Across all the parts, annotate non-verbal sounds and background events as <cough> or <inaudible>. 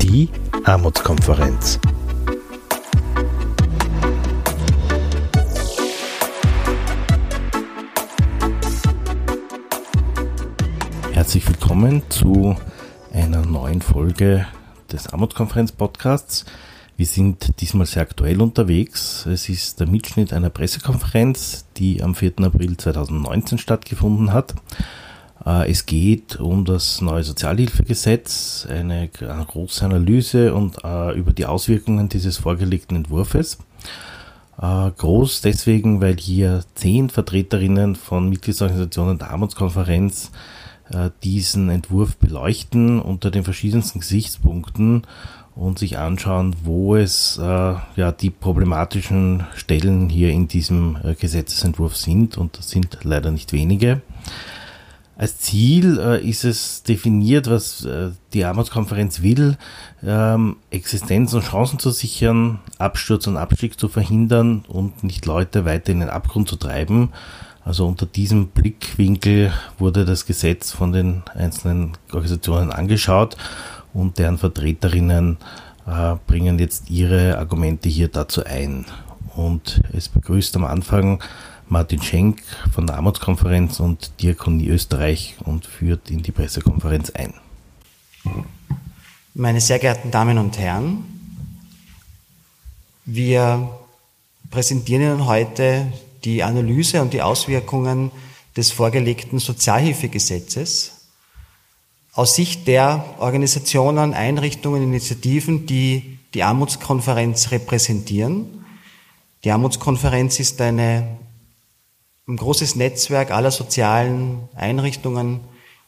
Die Armutskonferenz. Herzlich willkommen zu einer neuen Folge des Armutskonferenz-Podcasts. Wir sind diesmal sehr aktuell unterwegs. Es ist der Mitschnitt einer Pressekonferenz, die am 4. April 2019 stattgefunden hat. Äh, es geht um das neue Sozialhilfegesetz, eine, große Analyse und äh, über die Auswirkungen dieses vorgelegten Entwurfs. Äh, groß deswegen, weil hier zehn Vertreterinnen von Mitgliedsorganisationen der Armutskonferenz diesen Entwurf beleuchten unter den verschiedensten Gesichtspunkten und sich anschauen, wo es äh, ja die problematischen Stellen hier in diesem äh, Gesetzesentwurf sind und das sind leider nicht wenige. Als Ziel äh, ist es definiert, was äh, die Armutskonferenz will, ähm, Existenz und Chancen zu sichern, Absturz und Abstieg zu verhindern und nicht Leute weiter in den Abgrund zu treiben. Also unter diesem Blickwinkel wurde das Gesetz von den einzelnen Organisationen angeschaut und deren Vertreterinnen äh, bringen jetzt ihre Argumente hier dazu ein. Und es begrüßt am Anfang Martin Schenk von der Armutskonferenz und Diakonie Österreich und führt in die Pressekonferenz ein. Meine sehr geehrten Damen und Herren, wir präsentieren Ihnen heute die Analyse und die Auswirkungen des vorgelegten Sozialhilfegesetzes aus Sicht der Organisationen, Einrichtungen, Initiativen, die die Armutskonferenz repräsentieren. Die Armutskonferenz ist eine, ein großes Netzwerk aller sozialen Einrichtungen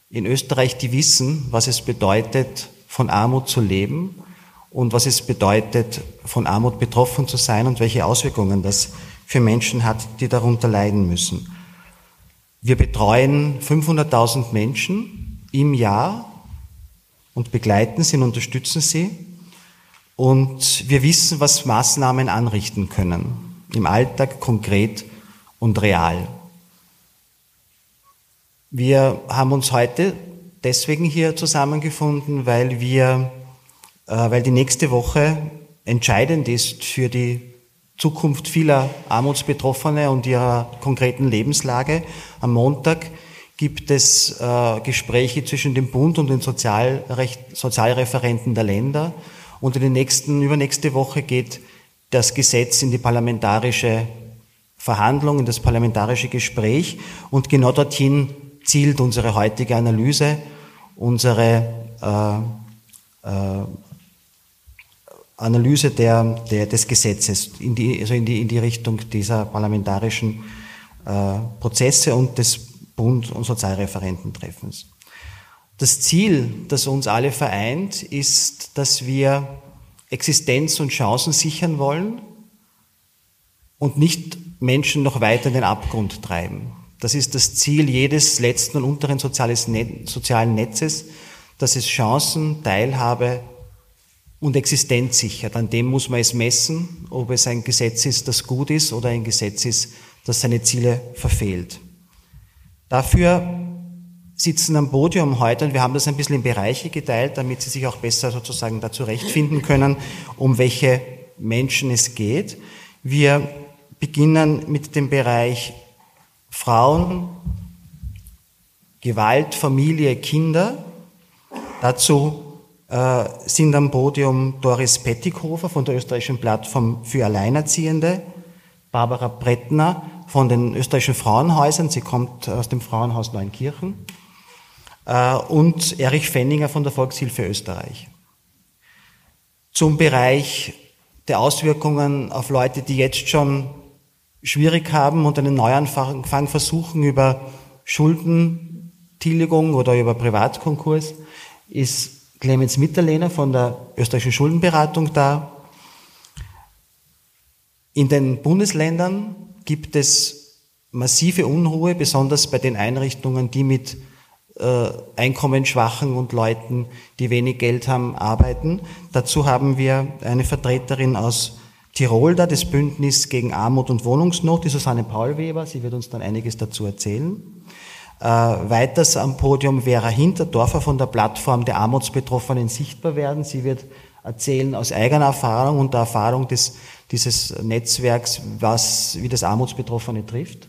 in Österreich, die wissen, was es bedeutet, von Armut zu leben und was es bedeutet, von Armut betroffen zu sein und welche Auswirkungen das für Menschen hat, die darunter leiden müssen. Wir betreuen 500.000 Menschen im Jahr und begleiten sie und unterstützen sie. Und wir wissen, was Maßnahmen anrichten können, im Alltag konkret und real. Wir haben uns heute deswegen hier zusammengefunden, weil wir, äh, weil die nächste Woche entscheidend ist für die Zukunft vieler Armutsbetroffene und ihrer konkreten Lebenslage. Am Montag gibt es äh, Gespräche zwischen dem Bund und den Sozialrecht, Sozialreferenten der Länder. Und in den nächsten, übernächste Woche geht das Gesetz in die parlamentarische Verhandlung, in das parlamentarische Gespräch. Und genau dorthin zielt unsere heutige Analyse, unsere äh, äh, Analyse der, der, des Gesetzes in die, also in die, in die Richtung dieser parlamentarischen äh, Prozesse und des Bund- und Sozialreferententreffens. Das Ziel, das uns alle vereint, ist, dass wir Existenz und Chancen sichern wollen und nicht Menschen noch weiter in den Abgrund treiben. Das ist das Ziel jedes letzten und unteren sozialen Netzes, dass es Chancen, Teilhabe und Existenz sichert. An dem muss man es messen, ob es ein Gesetz ist, das gut ist oder ein Gesetz ist, das seine Ziele verfehlt. Dafür sitzen am Podium heute, und wir haben das ein bisschen in Bereiche geteilt, damit Sie sich auch besser sozusagen da zurechtfinden können, um welche Menschen es geht. Wir beginnen mit dem Bereich Frauen, Gewalt, Familie, Kinder. Dazu äh, sind am Podium Doris Pettighofer von der österreichischen Plattform für Alleinerziehende, Barbara Brettner von den österreichischen Frauenhäusern. Sie kommt aus dem Frauenhaus Neunkirchen. Äh, und Erich Fenninger von der Volkshilfe Österreich. Zum Bereich der Auswirkungen auf Leute, die jetzt schon schwierig haben und einen Neuanfang versuchen über Schuldentilgung oder über Privatkonkurs, ist Clemens Mitterlehner von der österreichischen Schuldenberatung da. In den Bundesländern gibt es massive Unruhe, besonders bei den Einrichtungen, die mit äh, einkommensschwachen und Leuten, die wenig Geld haben, arbeiten. Dazu haben wir eine Vertreterin aus Tirolda, das Bündnis gegen Armut und Wohnungsnot, die Susanne Paulweber, sie wird uns dann einiges dazu erzählen. Äh, weiters am Podium Vera Hinterdorfer von der Plattform der Armutsbetroffenen sichtbar werden. Sie wird erzählen aus eigener Erfahrung und der Erfahrung des, dieses Netzwerks, was, wie das Armutsbetroffene trifft.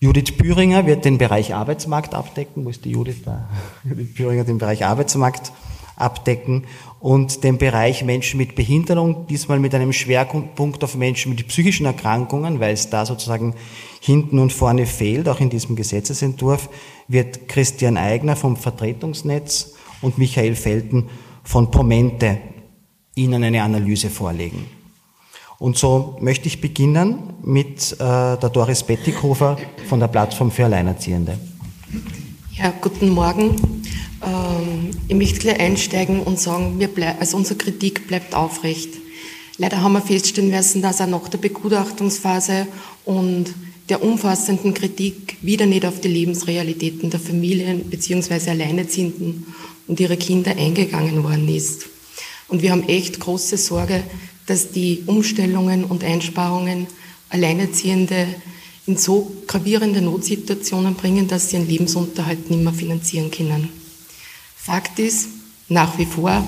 Judith Büringer wird den Bereich Arbeitsmarkt abdecken. Wo ist die Judith da? <laughs> Judith Büringer den Bereich Arbeitsmarkt abdecken und den Bereich Menschen mit Behinderung, diesmal mit einem Schwerpunkt auf Menschen mit psychischen Erkrankungen, weil es da sozusagen hinten und vorne fehlt, auch in diesem Gesetzesentwurf, wird Christian Eigner vom Vertretungsnetz und Michael Felten von Promente Ihnen eine Analyse vorlegen. Und so möchte ich beginnen mit äh, der Doris Bettighofer von der Plattform für Alleinerziehende. Ja, guten Morgen. Ähm, ich möchte gleich einsteigen und sagen, wir bleib, also unsere Kritik bleibt aufrecht. Leider haben wir feststellen müssen, dass auch nach der Begutachtungsphase und der umfassenden Kritik wieder nicht auf die Lebensrealitäten der Familien bzw. Alleinerziehenden und ihre Kinder eingegangen worden ist. Und wir haben echt große Sorge, dass die Umstellungen und Einsparungen Alleinerziehende in so gravierende Notsituationen bringen, dass sie ihren Lebensunterhalt nicht mehr finanzieren können. Fakt ist, nach wie vor,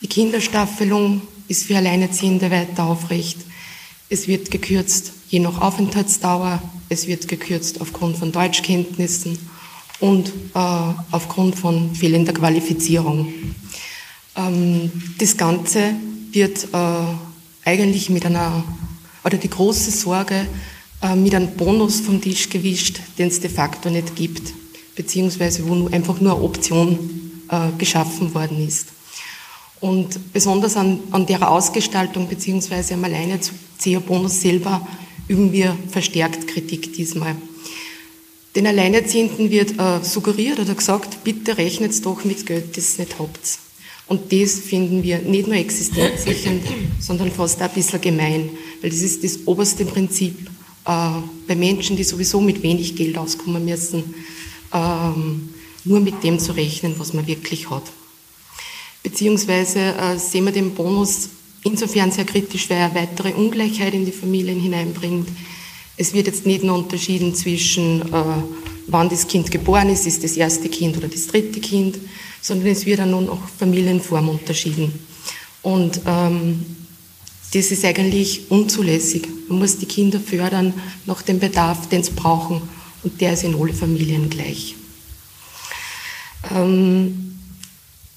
die Kinderstaffelung ist für Alleinerziehende weiter aufrecht. Es wird gekürzt je nach Aufenthaltsdauer, es wird gekürzt aufgrund von Deutschkenntnissen und äh, aufgrund von fehlender Qualifizierung. Ähm, das Ganze wird äh, eigentlich mit einer, oder die große Sorge, äh, mit einem Bonus vom Tisch gewischt, den es de facto nicht gibt, beziehungsweise wo nur, einfach nur eine Option äh, geschaffen worden ist. Und besonders an, an der Ausgestaltung beziehungsweise am Alleinerzieherbonus selber üben wir verstärkt Kritik diesmal. Den Alleinerziehenden wird äh, suggeriert oder gesagt, bitte rechnet doch mit Geld, das ihr nicht habt. Und das finden wir nicht nur existenzsichernd, sondern fast ein bisschen gemein, weil das ist das oberste Prinzip äh, bei Menschen, die sowieso mit wenig Geld auskommen müssen, ähm, nur mit dem zu rechnen, was man wirklich hat. Beziehungsweise äh, sehen wir den Bonus insofern sehr kritisch, weil er weitere Ungleichheit in die Familien hineinbringt. Es wird jetzt nicht nur unterschieden zwischen, äh, wann das Kind geboren ist, ist das erste Kind oder das dritte Kind, sondern es wird auch nun auch Familienform unterschieden. Und ähm, das ist eigentlich unzulässig. Man muss die Kinder fördern nach dem Bedarf, den sie brauchen. Und der ist in alle Familien gleich. Ähm,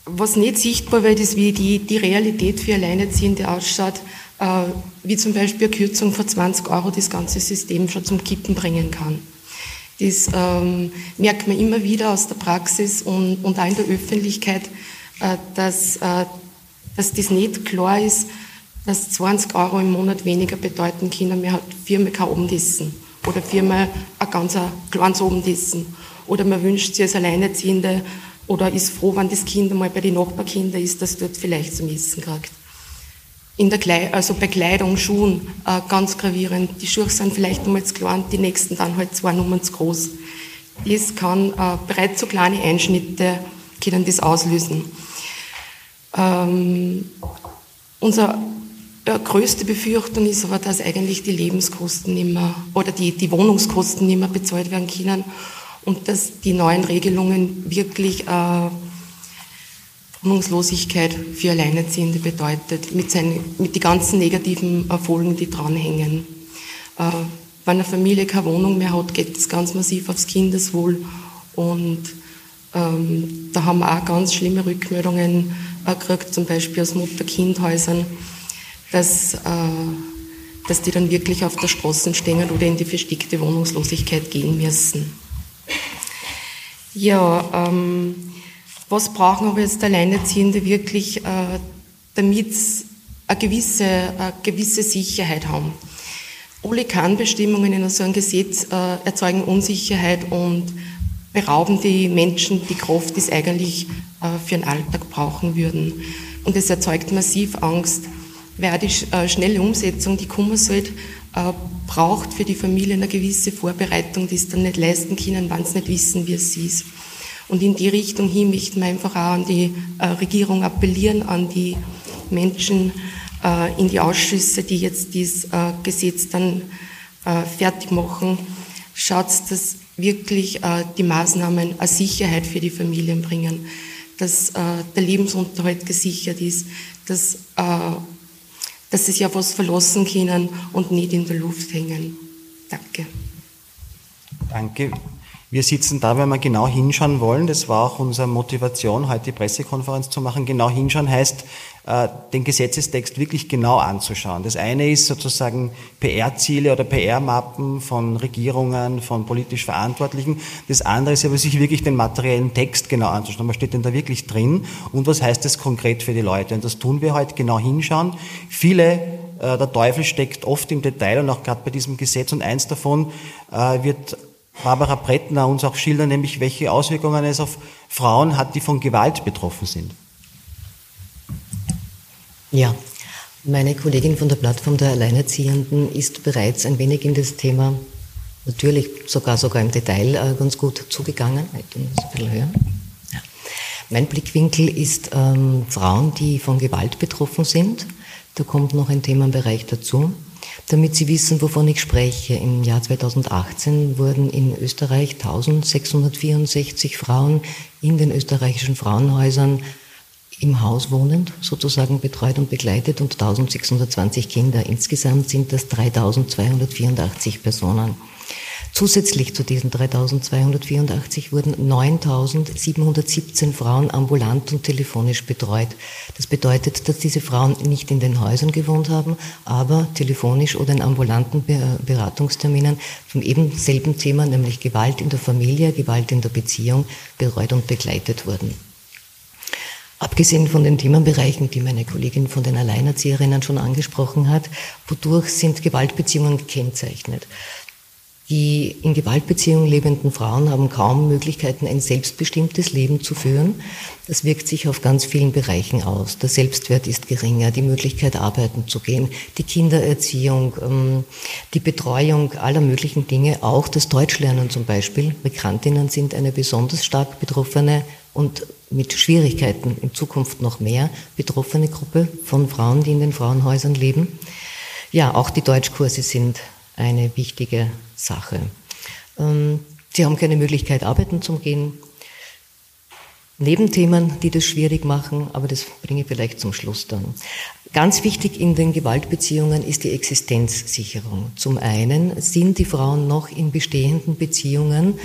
was nicht sichtbar wird, ist, wie die, die Realität für Alleinerziehende ausschaut, wie zum Beispiel eine Kürzung von 20 Euro das ganze System schon zum Kippen bringen kann. Das ähm, merkt man immer wieder aus der Praxis und, und auch in der Öffentlichkeit, äh, dass, äh, dass das nicht klar ist, dass 20 Euro im Monat weniger bedeuten können. Man hat viermal kein Abendessen oder viermal ein ganz kleines Abendessen. Oder man wünscht sich als Alleinerziehende oder ist froh, wenn das Kind einmal bei den Nachbarkindern ist, dass dort vielleicht zum Essen kriegt. In der Kleid also bei Kleidung, Schuhen äh, ganz gravierend. Die Schuhe sind vielleicht einmal zu klein, die nächsten dann halt zwei Nummern zu groß. Das kann äh, bereits so kleine Einschnitte können das auslösen. Ähm, unsere äh, größte Befürchtung ist aber, dass eigentlich die Lebenskosten mehr, oder die, die Wohnungskosten mehr bezahlt werden können und dass die neuen Regelungen wirklich äh, Wohnungslosigkeit für Alleinerziehende bedeutet, mit, seinen, mit den ganzen negativen Folgen, die dranhängen. Äh, wenn eine Familie keine Wohnung mehr hat, geht es ganz massiv aufs Kindeswohl und ähm, da haben wir auch ganz schlimme Rückmeldungen äh, gekriegt, zum Beispiel aus Mutter-Kind-Häusern, dass, äh, dass die dann wirklich auf der Straße stehen oder in die verstickte Wohnungslosigkeit gehen müssen. Ja, ähm, was brauchen aber jetzt Alleinerziehende wirklich, äh, damit sie eine gewisse, eine gewisse Sicherheit haben? Alle Kannbestimmungen in so einem Gesetz äh, erzeugen Unsicherheit und berauben die Menschen die Kraft, die sie eigentlich äh, für den Alltag brauchen würden. Und es erzeugt massiv Angst, weil die schnelle Umsetzung, die kommen sollte, braucht für die Familie eine gewisse Vorbereitung, die es dann nicht leisten können, wenn sie nicht wissen, wie es ist. Und in die Richtung hin möchten wir einfach auch an die äh, Regierung appellieren, an die Menschen, äh, in die Ausschüsse, die jetzt dieses äh, Gesetz dann äh, fertig machen, schaut, dass wirklich äh, die Maßnahmen eine Sicherheit für die Familien bringen, dass äh, der Lebensunterhalt gesichert ist, dass, dass sie sich auf was verlassen können und nicht in der Luft hängen. Danke. Danke. Wir sitzen da, wenn wir genau hinschauen wollen. Das war auch unsere Motivation, heute die Pressekonferenz zu machen. Genau hinschauen heißt, äh, den Gesetzestext wirklich genau anzuschauen. Das eine ist sozusagen PR-Ziele oder PR-Mappen von Regierungen, von politisch Verantwortlichen. Das andere ist aber sich wirklich den materiellen Text genau anzuschauen. Was steht denn da wirklich drin und was heißt das konkret für die Leute? Und das tun wir heute genau hinschauen. Viele äh, der Teufel steckt oft im Detail und auch gerade bei diesem Gesetz und eins davon äh, wird Barbara Brettner uns auch schildern, nämlich welche Auswirkungen es auf Frauen hat, die von Gewalt betroffen sind. Ja, meine Kollegin von der Plattform der Alleinerziehenden ist bereits ein wenig in das Thema, natürlich sogar sogar im Detail äh, ganz gut zugegangen. Mein Blickwinkel ist ähm, Frauen, die von Gewalt betroffen sind. Da kommt noch ein Themenbereich dazu. Damit Sie wissen, wovon ich spreche, im Jahr 2018 wurden in Österreich 1664 Frauen in den österreichischen Frauenhäusern im Haus wohnend sozusagen betreut und begleitet und 1620 Kinder. Insgesamt sind das 3284 Personen. Zusätzlich zu diesen 3284 wurden 9717 Frauen ambulant und telefonisch betreut. Das bedeutet, dass diese Frauen nicht in den Häusern gewohnt haben, aber telefonisch oder in ambulanten Beratungsterminen vom eben selben Thema, nämlich Gewalt in der Familie, Gewalt in der Beziehung, betreut und begleitet wurden. Abgesehen von den Themenbereichen, die meine Kollegin von den Alleinerzieherinnen schon angesprochen hat, wodurch sind Gewaltbeziehungen gekennzeichnet? Die in Gewaltbeziehungen lebenden Frauen haben kaum Möglichkeiten, ein selbstbestimmtes Leben zu führen. Das wirkt sich auf ganz vielen Bereichen aus. Der Selbstwert ist geringer, die Möglichkeit, arbeiten zu gehen, die Kindererziehung, ähm, die Betreuung aller möglichen Dinge, auch das Deutschlernen zum Beispiel. Migrantinnen sind eine besonders stark betroffene und mit Schwierigkeiten in Zukunft noch mehr betroffene Gruppe von Frauen, die in den Frauenhäusern leben. Ja, auch die Deutschkurse sind eine wichtige Sache. Ähm, sie haben keine Möglichkeit, arbeiten zu gehen. Nebenthemen, die das schwierig machen, aber das bringe ich vielleicht zum Schluss dann. Ganz wichtig in den Gewaltbeziehungen ist die Existenzsicherung. Zum einen sind die Frauen noch in bestehenden Beziehungen.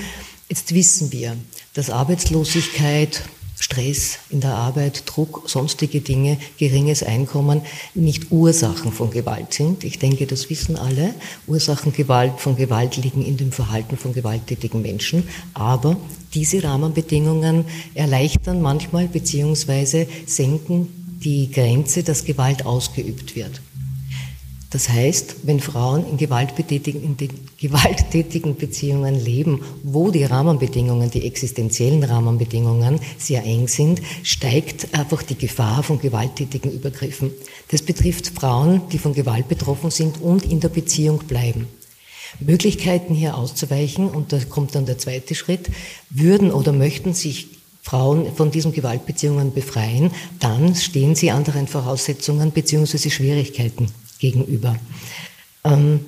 Jetzt wissen wir, dass Arbeitslosigkeit, Stress in der Arbeit, Druck, sonstige Dinge, geringes Einkommen nicht Ursachen von Gewalt sind. Ich denke, das wissen alle. Ursachen Gewalt, von Gewalt liegen in dem Verhalten von gewalttätigen Menschen. Aber diese Rahmenbedingungen erleichtern manchmal beziehungsweise senken die Grenze, dass Gewalt ausgeübt wird. Das heißt, wenn Frauen in gewalttätigen, gewalttätigen Beziehungen leben, wo die Rahmenbedingungen, die existenziellen Rahmenbedingungen sehr eng sind, steigt einfach die Gefahr von gewalttätigen Übergriffen. Das betrifft Frauen, die von Gewalt betroffen sind und in der Beziehung bleiben. Möglichkeiten hier auszuweichen, und da kommt dann der zweite Schritt, würden oder möchten sich Frauen von diesen Gewaltbeziehungen befreien, dann stehen sie anderen Voraussetzungen bzw. Schwierigkeiten gegenüber. Ähm,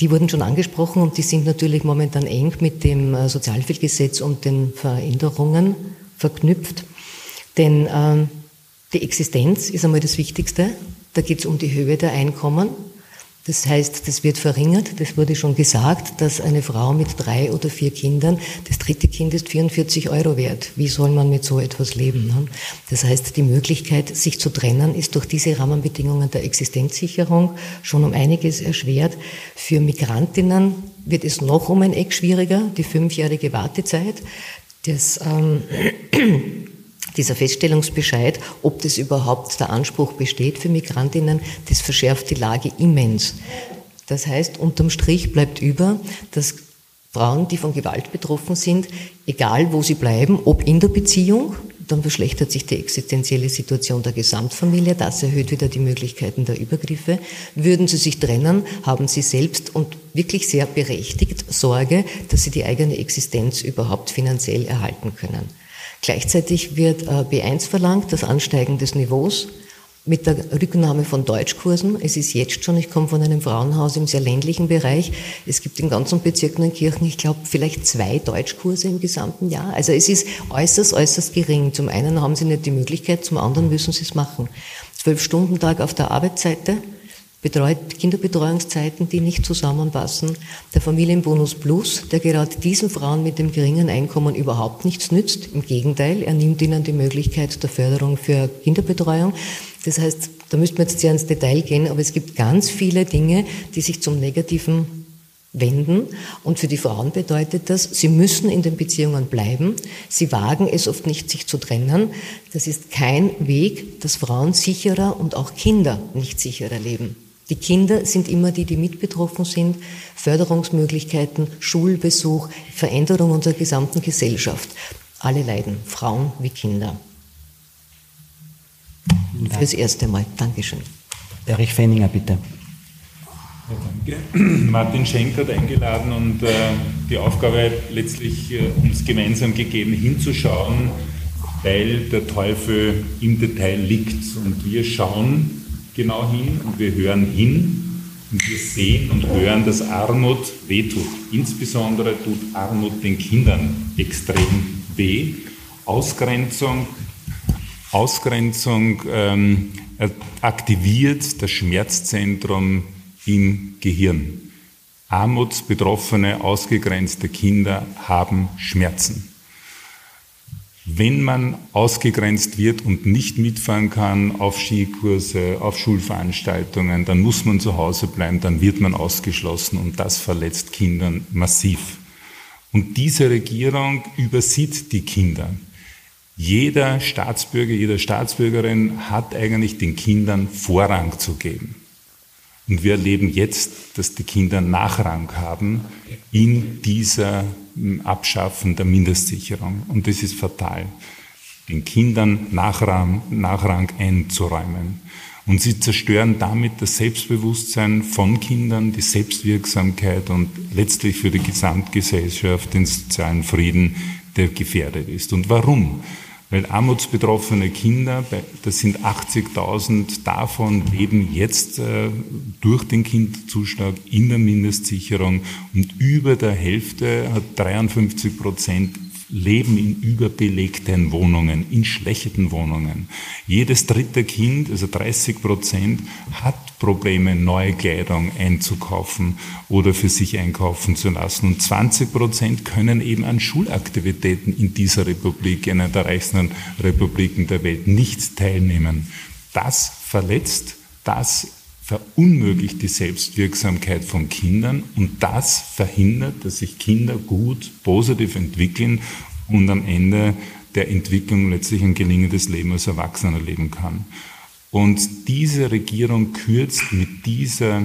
die wurden schon angesprochen und die sind natürlich momentan eng mit dem äh, Sozialhilfegesetz und den Veränderungen verknüpft. Denn ähm, die Existenz ist einmal das Wichtigste. Da geht es um die Höhe der Einkommen. Das heißt, das wird verringert. Das wurde schon gesagt, dass eine Frau mit drei oder vier Kindern, das dritte Kind ist 44 Euro wert. Wie soll man mit so etwas leben? Ne? Das heißt, die Möglichkeit, sich zu trennen, ist durch diese Rahmenbedingungen der Existenzsicherung schon um einiges erschwert. Für Migrantinnen wird es noch um ein Eck schwieriger, die fünfjährige Wartezeit. Das, ähm, dieser Feststellungsbescheid, ob das überhaupt der Anspruch besteht für Migrantinnen, das verschärft die Lage immens. Das heißt, unterm Strich bleibt über, dass Frauen, die von Gewalt betroffen sind, egal wo sie bleiben, ob in der Beziehung, dann verschlechtert sich die existenzielle Situation der Gesamtfamilie, das erhöht wieder die Möglichkeiten der Übergriffe. Würden sie sich trennen, haben sie selbst und wirklich sehr berechtigt Sorge, dass sie die eigene Existenz überhaupt finanziell erhalten können. Gleichzeitig wird äh, B1 verlangt, das Ansteigen des Niveaus mit der Rücknahme von Deutschkursen. Es ist jetzt schon, ich komme von einem Frauenhaus im sehr ländlichen Bereich. Es gibt in ganzen Bezirken und Kirchen, ich glaube, vielleicht zwei Deutschkurse im gesamten Jahr. Also es ist äußerst, äußerst gering. Zum einen haben sie nicht die Möglichkeit, zum anderen müssen sie es machen. Zwölf Stunden Tag auf der Arbeitsseite, betreut Kinderbetreuungszeiten, die nicht zusammenpassen. Der Familienbonus Plus, der gerade diesen Frauen mit dem geringen Einkommen überhaupt nichts nützt. Im Gegenteil, er nimmt ihnen die Möglichkeit der Förderung für Kinderbetreuung. Das heißt, da müsste man jetzt sehr ins Detail gehen, aber es gibt ganz viele Dinge, die sich zum Negativen wenden. Und für die Frauen bedeutet das, sie müssen in den Beziehungen bleiben. Sie wagen es oft nicht, sich zu trennen. Das ist kein Weg, dass Frauen sicherer und auch Kinder nicht sicherer leben. Die Kinder sind immer die, die mit betroffen sind. Förderungsmöglichkeiten, Schulbesuch, Veränderung unserer gesamten Gesellschaft. Alle leiden, Frauen wie Kinder. Fürs erste Mal. Dankeschön. Erich Fenninger, bitte. Ja, danke. <clears throat> Martin Schenk hat eingeladen und äh, die Aufgabe letztlich äh, uns gemeinsam gegeben, hinzuschauen, weil der Teufel im Detail liegt. Und wir schauen genau hin und wir hören hin und wir sehen und hören, dass Armut wehtut. Insbesondere tut Armut den Kindern extrem weh. Ausgrenzung, Ausgrenzung ähm, aktiviert das Schmerzzentrum im Gehirn. Armutsbetroffene, ausgegrenzte Kinder haben Schmerzen. Wenn man ausgegrenzt wird und nicht mitfahren kann auf Skikurse, auf Schulveranstaltungen, dann muss man zu Hause bleiben, dann wird man ausgeschlossen und das verletzt Kindern massiv. Und diese Regierung übersieht die Kinder. Jeder Staatsbürger, jede Staatsbürgerin hat eigentlich den Kindern Vorrang zu geben. Und wir erleben jetzt, dass die Kinder Nachrang haben in dieser Abschaffen der Mindestsicherung. Und das ist fatal, den Kindern Nachrang, Nachrang einzuräumen. Und sie zerstören damit das Selbstbewusstsein von Kindern, die Selbstwirksamkeit und letztlich für die Gesamtgesellschaft den sozialen Frieden, der gefährdet ist. Und warum? Weil armutsbetroffene Kinder, das sind 80.000 davon, leben jetzt äh, durch den Kinderzuschlag in der Mindestsicherung. Und über der Hälfte hat 53 Prozent leben in überbelegten Wohnungen, in schlechten Wohnungen. Jedes dritte Kind, also 30 Prozent, hat Probleme, neue Kleidung einzukaufen oder für sich einkaufen zu lassen. Und 20 Prozent können eben an Schulaktivitäten in dieser Republik, einer der reichsten Republiken der Welt, nicht teilnehmen. Das verletzt, das verunmöglicht die Selbstwirksamkeit von Kindern und das verhindert, dass sich Kinder gut, positiv entwickeln und am Ende der Entwicklung letztlich ein gelingendes Leben als Erwachsener leben kann. Und diese Regierung kürzt mit dieser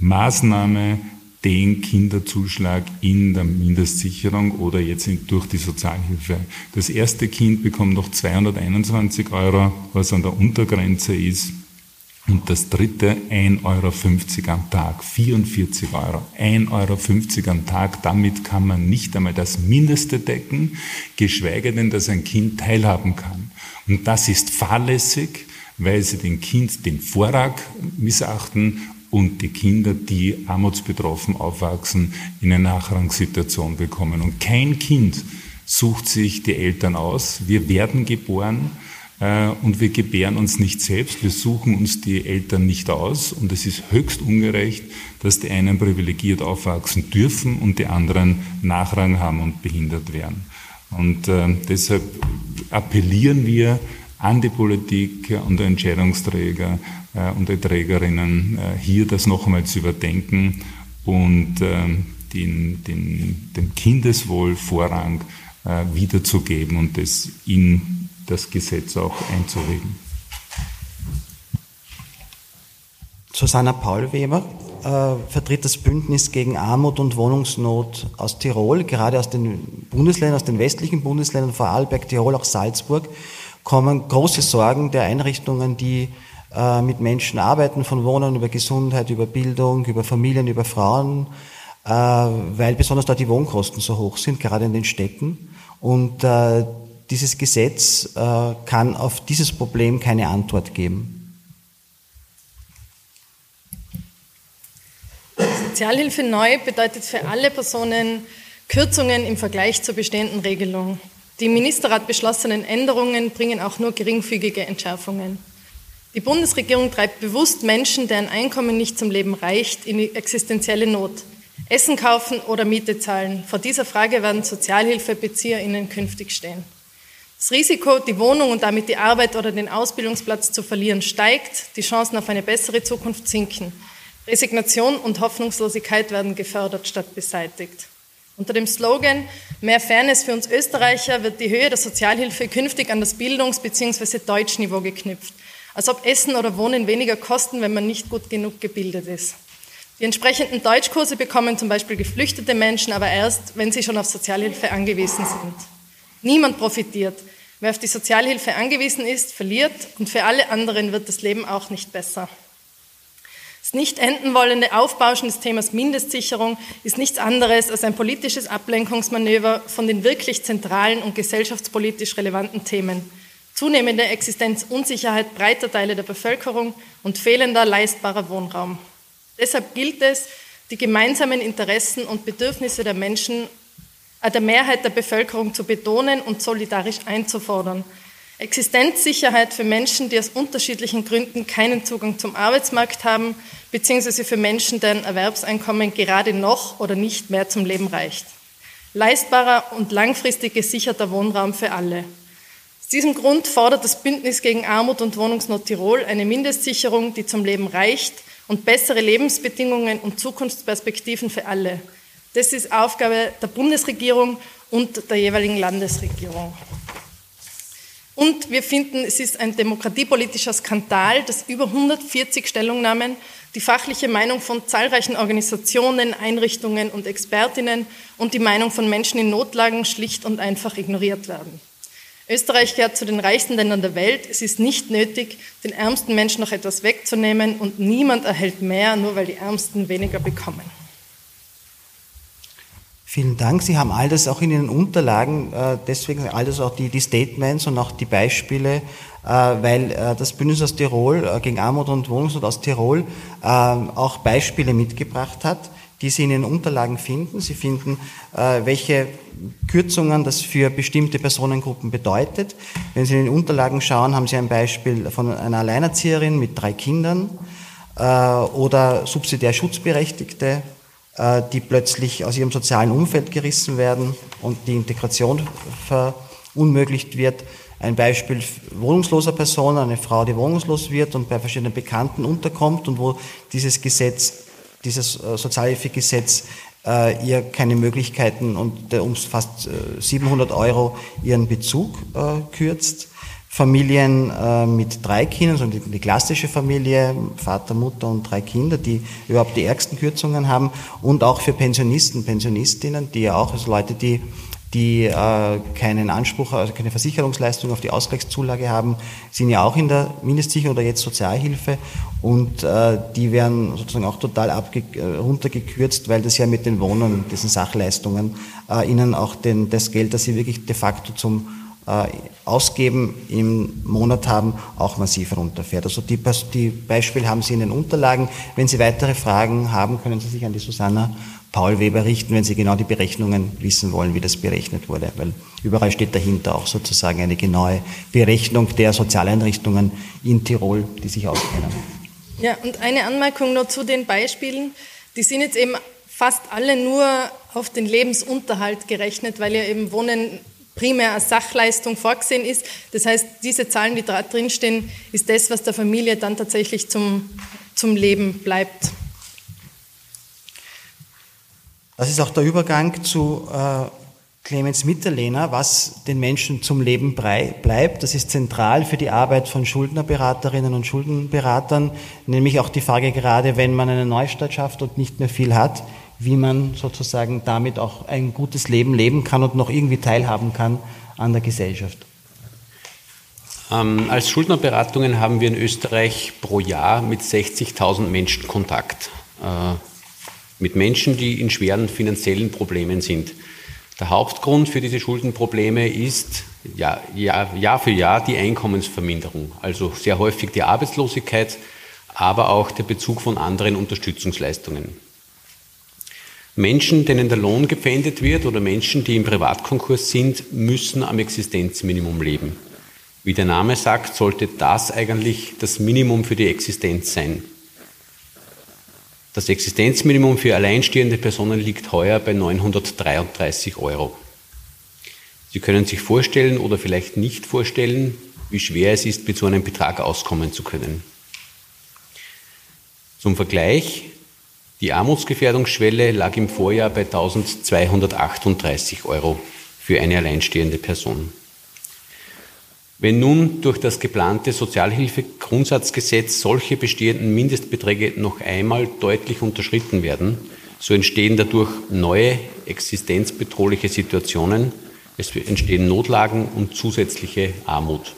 Maßnahme den Kinderzuschlag in der Mindestsicherung oder jetzt durch die Sozialhilfe. Das erste Kind bekommt noch 221 Euro, was an der Untergrenze ist. Und das dritte 1,50 Euro am Tag, 44 Euro, 1,50 Euro am Tag, damit kann man nicht einmal das Mindeste decken, geschweige denn, dass ein Kind teilhaben kann. Und das ist fahrlässig, weil sie den Kind den Vorrang missachten und die Kinder, die armutsbetroffen aufwachsen, in eine Nachrangsituation bekommen. Und kein Kind sucht sich die Eltern aus. Wir werden geboren und wir gebären uns nicht selbst, wir suchen uns die Eltern nicht aus und es ist höchst ungerecht, dass die einen privilegiert aufwachsen dürfen und die anderen Nachrang haben und behindert werden. Und äh, deshalb appellieren wir an die Politik und die Entscheidungsträger äh, und die Trägerinnen, äh, hier das noch einmal zu überdenken und äh, den, den, dem Kindeswohl Vorrang äh, wiederzugeben und das in das Gesetz auch einzuregen. Susanna Paulweber äh, vertritt das Bündnis gegen Armut und Wohnungsnot aus Tirol, gerade aus den Bundesländern, aus den westlichen Bundesländern, Vorarlberg, Tirol, auch Salzburg, kommen große Sorgen der Einrichtungen, die äh, mit Menschen arbeiten, von Wohnen über Gesundheit, über Bildung, über Familien, über Frauen, äh, weil besonders dort die Wohnkosten so hoch sind, gerade in den Städten. Und äh, dieses Gesetz äh, kann auf dieses Problem keine Antwort geben. Sozialhilfe neu bedeutet für alle Personen Kürzungen im Vergleich zur bestehenden Regelung. Die im Ministerrat beschlossenen Änderungen bringen auch nur geringfügige Entschärfungen. Die Bundesregierung treibt bewusst Menschen, deren Einkommen nicht zum Leben reicht, in die existenzielle Not. Essen kaufen oder Miete zahlen. Vor dieser Frage werden Sozialhilfebezieherinnen künftig stehen. Das Risiko, die Wohnung und damit die Arbeit oder den Ausbildungsplatz zu verlieren, steigt, die Chancen auf eine bessere Zukunft sinken. Resignation und Hoffnungslosigkeit werden gefördert statt beseitigt. Unter dem Slogan Mehr Fairness für uns Österreicher wird die Höhe der Sozialhilfe künftig an das Bildungs- bzw. Deutschniveau geknüpft, als ob Essen oder Wohnen weniger kosten, wenn man nicht gut genug gebildet ist. Die entsprechenden Deutschkurse bekommen zum Beispiel geflüchtete Menschen aber erst, wenn sie schon auf Sozialhilfe angewiesen sind. Niemand profitiert. Wer auf die Sozialhilfe angewiesen ist, verliert und für alle anderen wird das Leben auch nicht besser. Das nicht enden wollende Aufbauschen des Themas Mindestsicherung ist nichts anderes als ein politisches Ablenkungsmanöver von den wirklich zentralen und gesellschaftspolitisch relevanten Themen. Zunehmende Existenzunsicherheit breiter Teile der Bevölkerung und fehlender leistbarer Wohnraum. Deshalb gilt es, die gemeinsamen Interessen und Bedürfnisse der Menschen, der Mehrheit der Bevölkerung zu betonen und solidarisch einzufordern. Existenzsicherheit für Menschen, die aus unterschiedlichen Gründen keinen Zugang zum Arbeitsmarkt haben, beziehungsweise für Menschen, deren Erwerbseinkommen gerade noch oder nicht mehr zum Leben reicht. Leistbarer und langfristig gesicherter Wohnraum für alle. Aus diesem Grund fordert das Bündnis gegen Armut und Wohnungsnot Tirol eine Mindestsicherung, die zum Leben reicht und bessere Lebensbedingungen und Zukunftsperspektiven für alle. Das ist Aufgabe der Bundesregierung und der jeweiligen Landesregierung. Und wir finden, es ist ein demokratiepolitischer Skandal, dass über 140 Stellungnahmen die fachliche Meinung von zahlreichen Organisationen, Einrichtungen und Expertinnen und die Meinung von Menschen in Notlagen schlicht und einfach ignoriert werden. Österreich gehört zu den reichsten Ländern der Welt. Es ist nicht nötig, den ärmsten Menschen noch etwas wegzunehmen und niemand erhält mehr, nur weil die Ärmsten weniger bekommen. Vielen Dank. Sie haben all das auch in Ihren Unterlagen, äh, deswegen all das auch die, die Statements und auch die Beispiele, äh, weil äh, das Bündnis aus Tirol gegen Armut und Wohnungsnot aus Tirol auch Beispiele mitgebracht hat die Sie in den Unterlagen finden. Sie finden, welche Kürzungen das für bestimmte Personengruppen bedeutet. Wenn Sie in den Unterlagen schauen, haben Sie ein Beispiel von einer Alleinerzieherin mit drei Kindern oder subsidiär Schutzberechtigte, die plötzlich aus ihrem sozialen Umfeld gerissen werden und die Integration verunmöglicht wird. Ein Beispiel wohnungsloser Personen, eine Frau, die wohnungslos wird und bei verschiedenen Bekannten unterkommt und wo dieses Gesetz dieses äh, Sozialhilfegesetz äh, ihr keine Möglichkeiten und um fast 700 äh, Euro ihren Bezug kürzt. Familien mit drei Kindern, also die, klassische Familie, Vater, Mutter und drei Kinder, die überhaupt die ärgsten Kürzungen haben. Und auch für Pensionisten, Pensionistinnen, die ja auch, also Leute, die die äh, keinen Anspruch, also keine Versicherungsleistung auf die Ausgleichszulage haben, sind ja auch in der Mindestsicherung oder jetzt Sozialhilfe. Und äh, die werden sozusagen auch total abge äh, runtergekürzt, weil das ja mit den Wohnen, diesen Sachleistungen, äh, ihnen auch den, das Geld, das sie wirklich de facto zum äh, Ausgeben im Monat haben, auch massiv runterfährt. Also die, die Beispiele haben Sie in den Unterlagen. Wenn Sie weitere Fragen haben, können Sie sich an die Susanna Paul Weber richten, wenn Sie genau die Berechnungen wissen wollen, wie das berechnet wurde, weil überall steht dahinter auch sozusagen eine genaue Berechnung der Sozialeinrichtungen in Tirol, die sich auskennen. Ja, und eine Anmerkung noch zu den Beispielen. Die sind jetzt eben fast alle nur auf den Lebensunterhalt gerechnet, weil ja eben Wohnen primär als Sachleistung vorgesehen ist. Das heißt, diese Zahlen, die da drinstehen, ist das, was der Familie dann tatsächlich zum, zum Leben bleibt. Das ist auch der Übergang zu äh, Clemens Mitterlehner, was den Menschen zum Leben bleibt. Das ist zentral für die Arbeit von Schuldnerberaterinnen und Schuldenberatern, nämlich auch die Frage gerade, wenn man eine Neustadt schafft und nicht mehr viel hat, wie man sozusagen damit auch ein gutes Leben leben kann und noch irgendwie teilhaben kann an der Gesellschaft. Ähm, als Schuldnerberatungen haben wir in Österreich pro Jahr mit 60.000 Menschen Kontakt. Äh, mit Menschen, die in schweren finanziellen Problemen sind. Der Hauptgrund für diese Schuldenprobleme ist ja, Jahr, Jahr für Jahr die Einkommensverminderung, also sehr häufig die Arbeitslosigkeit, aber auch der Bezug von anderen Unterstützungsleistungen. Menschen, denen der Lohn gepfändet wird oder Menschen, die im Privatkonkurs sind, müssen am Existenzminimum leben. Wie der Name sagt, sollte das eigentlich das Minimum für die Existenz sein. Das Existenzminimum für alleinstehende Personen liegt heuer bei 933 Euro. Sie können sich vorstellen oder vielleicht nicht vorstellen, wie schwer es ist, mit so einem Betrag auskommen zu können. Zum Vergleich, die Armutsgefährdungsschwelle lag im Vorjahr bei 1238 Euro für eine alleinstehende Person. Wenn nun durch das geplante Sozialhilfegrundsatzgesetz solche bestehenden Mindestbeträge noch einmal deutlich unterschritten werden, so entstehen dadurch neue existenzbedrohliche Situationen, es entstehen Notlagen und zusätzliche Armut.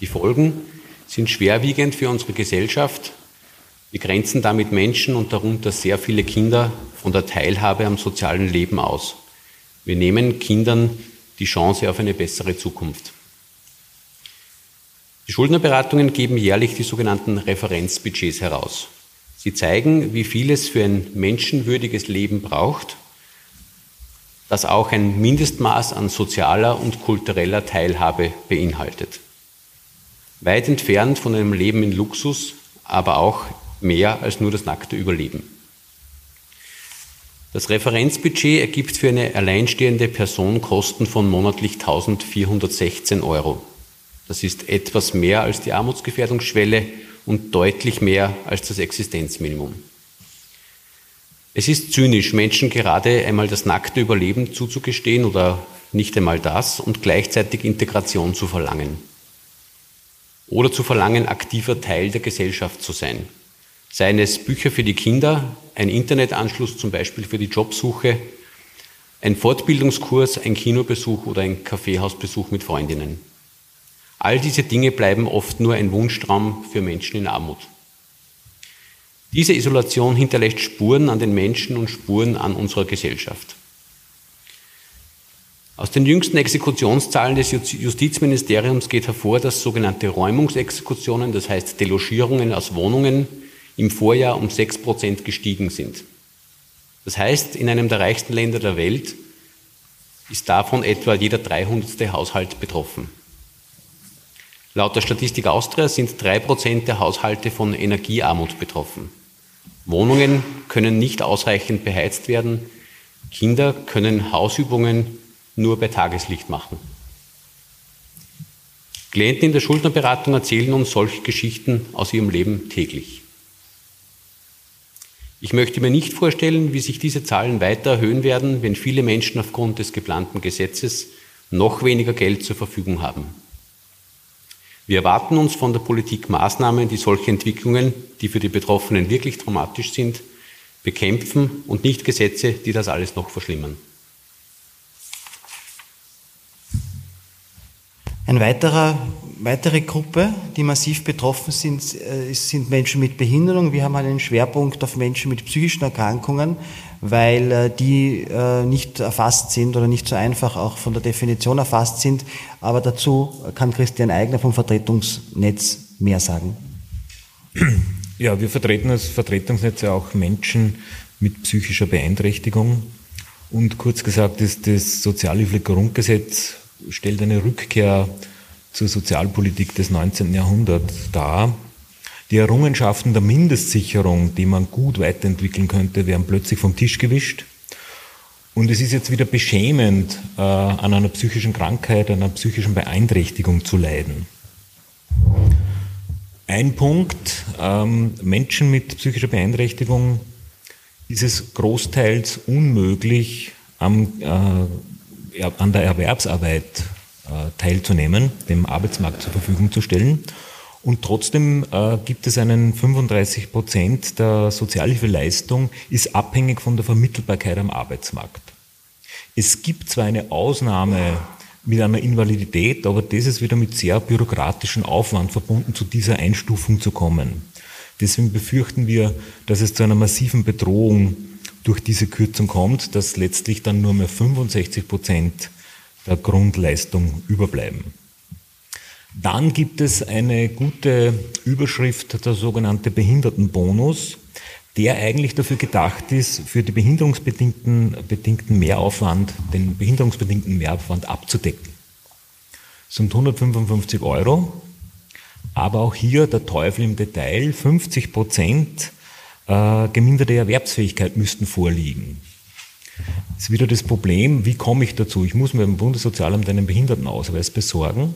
Die Folgen sind schwerwiegend für unsere Gesellschaft, wir grenzen damit Menschen und darunter sehr viele Kinder von der Teilhabe am sozialen Leben aus. Wir nehmen Kindern die Chance auf eine bessere Zukunft. Die Schuldnerberatungen geben jährlich die sogenannten Referenzbudgets heraus. Sie zeigen, wie viel es für ein menschenwürdiges Leben braucht, das auch ein Mindestmaß an sozialer und kultureller Teilhabe beinhaltet. Weit entfernt von einem Leben in Luxus, aber auch mehr als nur das nackte Überleben. Das Referenzbudget ergibt für eine alleinstehende Person Kosten von monatlich 1416 Euro. Das ist etwas mehr als die Armutsgefährdungsschwelle und deutlich mehr als das Existenzminimum. Es ist zynisch, Menschen gerade einmal das nackte Überleben zuzugestehen oder nicht einmal das und gleichzeitig Integration zu verlangen. Oder zu verlangen, aktiver Teil der Gesellschaft zu sein. Seien es Bücher für die Kinder, ein Internetanschluss zum Beispiel für die Jobsuche, ein Fortbildungskurs, ein Kinobesuch oder ein Kaffeehausbesuch mit Freundinnen. All diese Dinge bleiben oft nur ein Wunschtraum für Menschen in Armut. Diese Isolation hinterlässt Spuren an den Menschen und Spuren an unserer Gesellschaft. Aus den jüngsten Exekutionszahlen des Justizministeriums geht hervor, dass sogenannte Räumungsexekutionen, das heißt Delogierungen aus Wohnungen, im Vorjahr um 6 Prozent gestiegen sind. Das heißt, in einem der reichsten Länder der Welt ist davon etwa jeder 300. Haushalt betroffen. Laut der Statistik Austria sind 3 Prozent der Haushalte von Energiearmut betroffen. Wohnungen können nicht ausreichend beheizt werden. Kinder können Hausübungen nur bei Tageslicht machen. Klienten in der Schuldnerberatung erzählen uns solche Geschichten aus ihrem Leben täglich. Ich möchte mir nicht vorstellen, wie sich diese Zahlen weiter erhöhen werden, wenn viele Menschen aufgrund des geplanten Gesetzes noch weniger Geld zur Verfügung haben. Wir erwarten uns von der Politik Maßnahmen, die solche Entwicklungen, die für die Betroffenen wirklich dramatisch sind, bekämpfen und nicht Gesetze, die das alles noch verschlimmern. Ein weiterer, weitere Gruppe, die massiv betroffen sind, äh, sind Menschen mit Behinderung. Wir haben einen Schwerpunkt auf Menschen mit psychischen Erkrankungen, weil äh, die äh, nicht erfasst sind oder nicht so einfach auch von der Definition erfasst sind. Aber dazu kann Christian Eigner vom Vertretungsnetz mehr sagen. Ja, wir vertreten als Vertretungsnetz ja auch Menschen mit psychischer Beeinträchtigung. Und kurz gesagt ist das Sozialhilfegrundgesetz stellt eine Rückkehr zur Sozialpolitik des 19. Jahrhunderts dar. Die Errungenschaften der Mindestsicherung, die man gut weiterentwickeln könnte, werden plötzlich vom Tisch gewischt. Und es ist jetzt wieder beschämend, äh, an einer psychischen Krankheit, an einer psychischen Beeinträchtigung zu leiden. Ein Punkt, ähm, Menschen mit psychischer Beeinträchtigung ist es großteils unmöglich, am äh, an der Erwerbsarbeit äh, teilzunehmen, dem Arbeitsmarkt zur Verfügung zu stellen. Und trotzdem äh, gibt es einen 35 Prozent der Sozialhilfeleistung ist abhängig von der Vermittelbarkeit am Arbeitsmarkt. Es gibt zwar eine Ausnahme mit einer Invalidität, aber das ist wieder mit sehr bürokratischen Aufwand verbunden, zu dieser Einstufung zu kommen. Deswegen befürchten wir, dass es zu einer massiven Bedrohung durch diese Kürzung kommt, dass letztlich dann nur mehr 65 Prozent der Grundleistung überbleiben. Dann gibt es eine gute Überschrift, der sogenannte Behindertenbonus, der eigentlich dafür gedacht ist, für die behinderungsbedingten bedingten Mehraufwand, den behinderungsbedingten Mehraufwand abzudecken. Das sind 155 Euro, aber auch hier der Teufel im Detail, 50 Prozent äh, geminderte Erwerbsfähigkeit müssten vorliegen. Das ist wieder das Problem, wie komme ich dazu? Ich muss mir beim Bundessozialamt einen Behindertenausweis besorgen.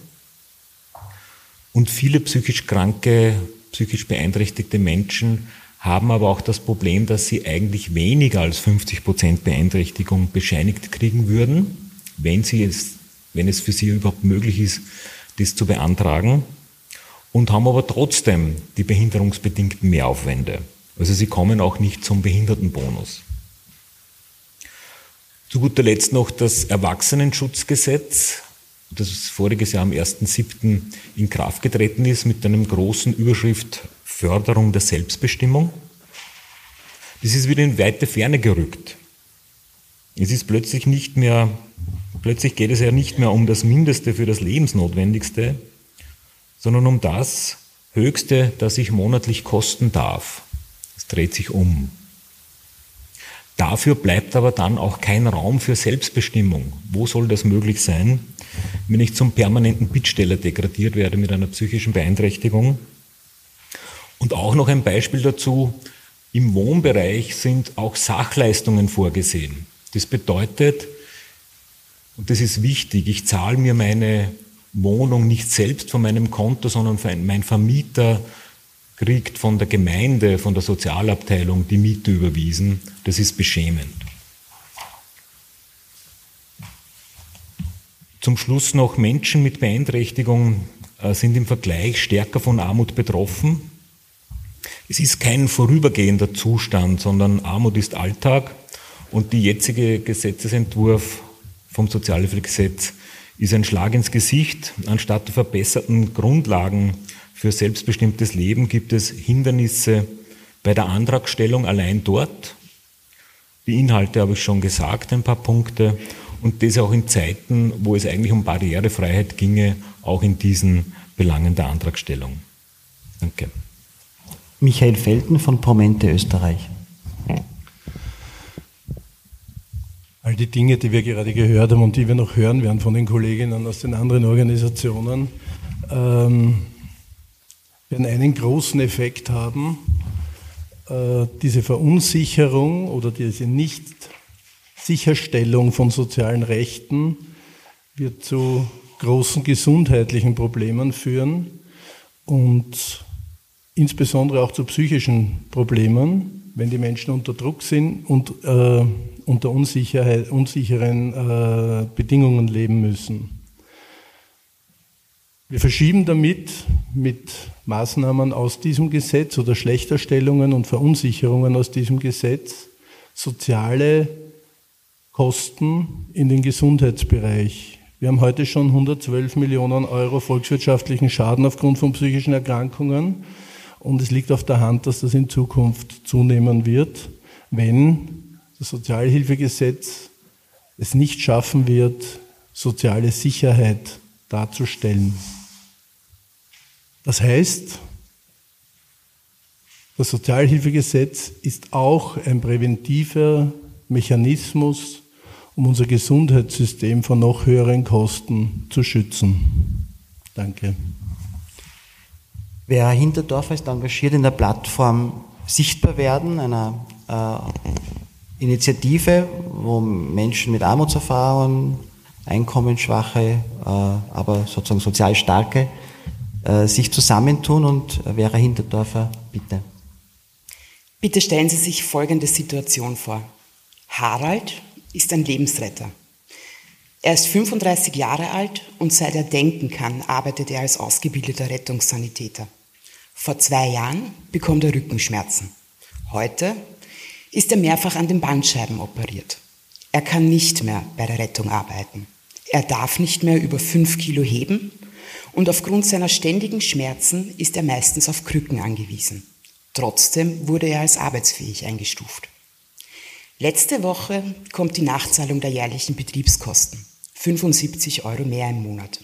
Und viele psychisch kranke, psychisch beeinträchtigte Menschen haben aber auch das Problem, dass sie eigentlich weniger als 50 Prozent Beeinträchtigung bescheinigt kriegen würden, wenn, sie es, wenn es für sie überhaupt möglich ist, das zu beantragen, und haben aber trotzdem die behinderungsbedingten Mehraufwände. Also sie kommen auch nicht zum Behindertenbonus. Zu guter Letzt noch das Erwachsenenschutzgesetz, das voriges Jahr am 1.7. in Kraft getreten ist mit einem großen Überschrift Förderung der Selbstbestimmung. Das ist wieder in weite Ferne gerückt. Es ist plötzlich nicht mehr, plötzlich geht es ja nicht mehr um das Mindeste für das Lebensnotwendigste, sondern um das Höchste, das ich monatlich kosten darf. Es dreht sich um. Dafür bleibt aber dann auch kein Raum für Selbstbestimmung. Wo soll das möglich sein, wenn ich zum permanenten Bittsteller degradiert werde mit einer psychischen Beeinträchtigung? Und auch noch ein Beispiel dazu, im Wohnbereich sind auch Sachleistungen vorgesehen. Das bedeutet, und das ist wichtig, ich zahle mir meine Wohnung nicht selbst von meinem Konto, sondern mein Vermieter kriegt von der Gemeinde, von der Sozialabteilung die Miete überwiesen. Das ist beschämend. Zum Schluss noch, Menschen mit Beeinträchtigung äh, sind im Vergleich stärker von Armut betroffen. Es ist kein vorübergehender Zustand, sondern Armut ist Alltag und der jetzige Gesetzesentwurf vom Sozialhilfegesetz ist ein Schlag ins Gesicht. Anstatt der verbesserten Grundlagen für selbstbestimmtes Leben gibt es Hindernisse bei der Antragstellung allein dort. Die Inhalte habe ich schon gesagt, ein paar Punkte. Und das auch in Zeiten, wo es eigentlich um Barrierefreiheit ginge, auch in diesen Belangen der Antragstellung. Danke. Michael Felten von Promente Österreich. All die Dinge, die wir gerade gehört haben und die wir noch hören werden von den Kolleginnen aus den anderen Organisationen, ähm, werden einen großen Effekt haben. Äh, diese Verunsicherung oder diese Nicht-Sicherstellung von sozialen Rechten wird zu großen gesundheitlichen Problemen führen und insbesondere auch zu psychischen Problemen, wenn die Menschen unter Druck sind und äh, unter Unsicherheit, unsicheren äh, Bedingungen leben müssen. Wir verschieben damit mit Maßnahmen aus diesem Gesetz oder Schlechterstellungen und Verunsicherungen aus diesem Gesetz soziale Kosten in den Gesundheitsbereich. Wir haben heute schon 112 Millionen Euro volkswirtschaftlichen Schaden aufgrund von psychischen Erkrankungen. Und es liegt auf der Hand, dass das in Zukunft zunehmen wird, wenn das Sozialhilfegesetz es nicht schaffen wird, soziale Sicherheit darzustellen. Das heißt, das Sozialhilfegesetz ist auch ein präventiver Mechanismus, um unser Gesundheitssystem vor noch höheren Kosten zu schützen. Danke. Vera Hinterdorfer ist engagiert in der Plattform Sichtbar werden, einer äh, Initiative, wo Menschen mit Armutserfahrung, Einkommensschwache, äh, aber sozusagen sozial starke äh, sich zusammentun. Und Vera Hinterdorfer, bitte. Bitte stellen Sie sich folgende Situation vor. Harald ist ein Lebensretter. Er ist 35 Jahre alt und seit er denken kann, arbeitet er als ausgebildeter Rettungssanitäter. Vor zwei Jahren bekommt er Rückenschmerzen. Heute ist er mehrfach an den Bandscheiben operiert. Er kann nicht mehr bei der Rettung arbeiten. Er darf nicht mehr über fünf Kilo heben und aufgrund seiner ständigen Schmerzen ist er meistens auf Krücken angewiesen. Trotzdem wurde er als arbeitsfähig eingestuft. Letzte Woche kommt die Nachzahlung der jährlichen Betriebskosten. 75 Euro mehr im Monat.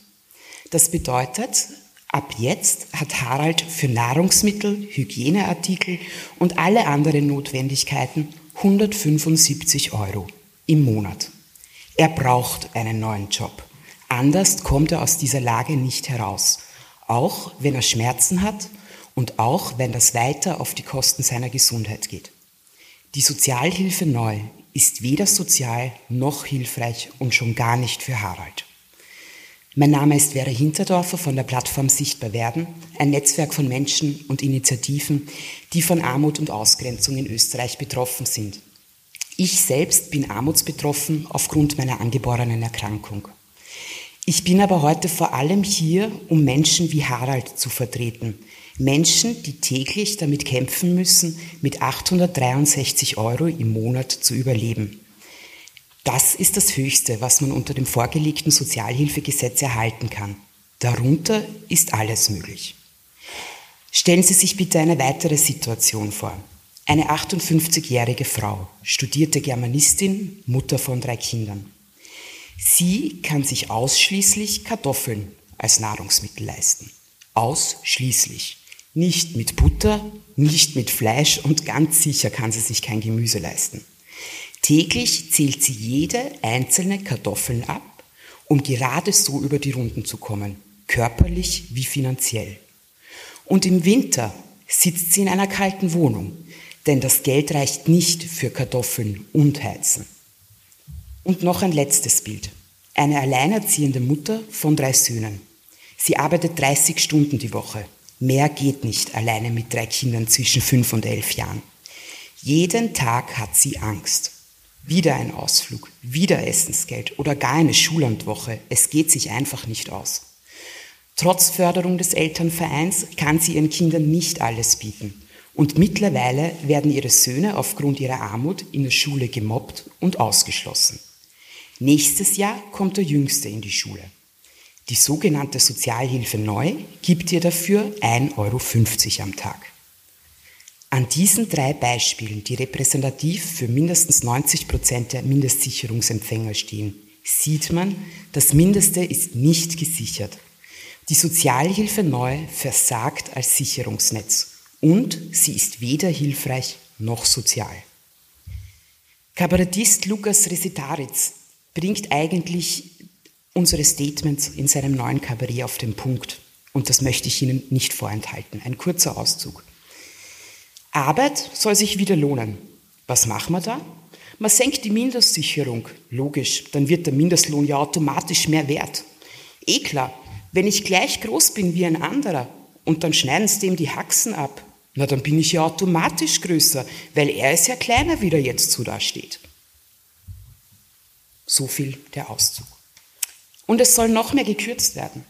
Das bedeutet, Ab jetzt hat Harald für Nahrungsmittel, Hygieneartikel und alle anderen Notwendigkeiten 175 Euro im Monat. Er braucht einen neuen Job. Anders kommt er aus dieser Lage nicht heraus, auch wenn er Schmerzen hat und auch wenn das weiter auf die Kosten seiner Gesundheit geht. Die Sozialhilfe neu ist weder sozial noch hilfreich und schon gar nicht für Harald. Mein Name ist Vera Hinterdorfer von der Plattform Sichtbar werden, ein Netzwerk von Menschen und Initiativen, die von Armut und Ausgrenzung in Österreich betroffen sind. Ich selbst bin armutsbetroffen aufgrund meiner angeborenen Erkrankung. Ich bin aber heute vor allem hier, um Menschen wie Harald zu vertreten. Menschen, die täglich damit kämpfen müssen, mit 863 Euro im Monat zu überleben. Das ist das Höchste, was man unter dem vorgelegten Sozialhilfegesetz erhalten kann. Darunter ist alles möglich. Stellen Sie sich bitte eine weitere Situation vor. Eine 58-jährige Frau, studierte Germanistin, Mutter von drei Kindern. Sie kann sich ausschließlich Kartoffeln als Nahrungsmittel leisten. Ausschließlich. Nicht mit Butter, nicht mit Fleisch und ganz sicher kann sie sich kein Gemüse leisten. Täglich zählt sie jede einzelne Kartoffel ab, um gerade so über die Runden zu kommen, körperlich wie finanziell. Und im Winter sitzt sie in einer kalten Wohnung, denn das Geld reicht nicht für Kartoffeln und Heizen. Und noch ein letztes Bild. Eine alleinerziehende Mutter von drei Söhnen. Sie arbeitet 30 Stunden die Woche. Mehr geht nicht alleine mit drei Kindern zwischen fünf und elf Jahren. Jeden Tag hat sie Angst. Wieder ein Ausflug, wieder Essensgeld oder gar eine Schullandwoche. Es geht sich einfach nicht aus. Trotz Förderung des Elternvereins kann sie ihren Kindern nicht alles bieten. Und mittlerweile werden ihre Söhne aufgrund ihrer Armut in der Schule gemobbt und ausgeschlossen. Nächstes Jahr kommt der Jüngste in die Schule. Die sogenannte Sozialhilfe neu gibt ihr dafür 1,50 Euro am Tag. An diesen drei Beispielen, die repräsentativ für mindestens 90 Prozent der Mindestsicherungsempfänger stehen, sieht man, das Mindeste ist nicht gesichert. Die Sozialhilfe neu versagt als Sicherungsnetz und sie ist weder hilfreich noch sozial. Kabarettist Lukas Resetaritz bringt eigentlich unsere Statements in seinem neuen Kabarett auf den Punkt. Und das möchte ich Ihnen nicht vorenthalten. Ein kurzer Auszug. Arbeit soll sich wieder lohnen. Was machen wir da? Man senkt die Mindestsicherung. Logisch, dann wird der Mindestlohn ja automatisch mehr wert. Eh klar, wenn ich gleich groß bin wie ein anderer und dann schneiden sie dem die Haxen ab, na dann bin ich ja automatisch größer, weil er ist ja kleiner, wie er jetzt so dasteht. So viel der Auszug. Und es soll noch mehr gekürzt werden.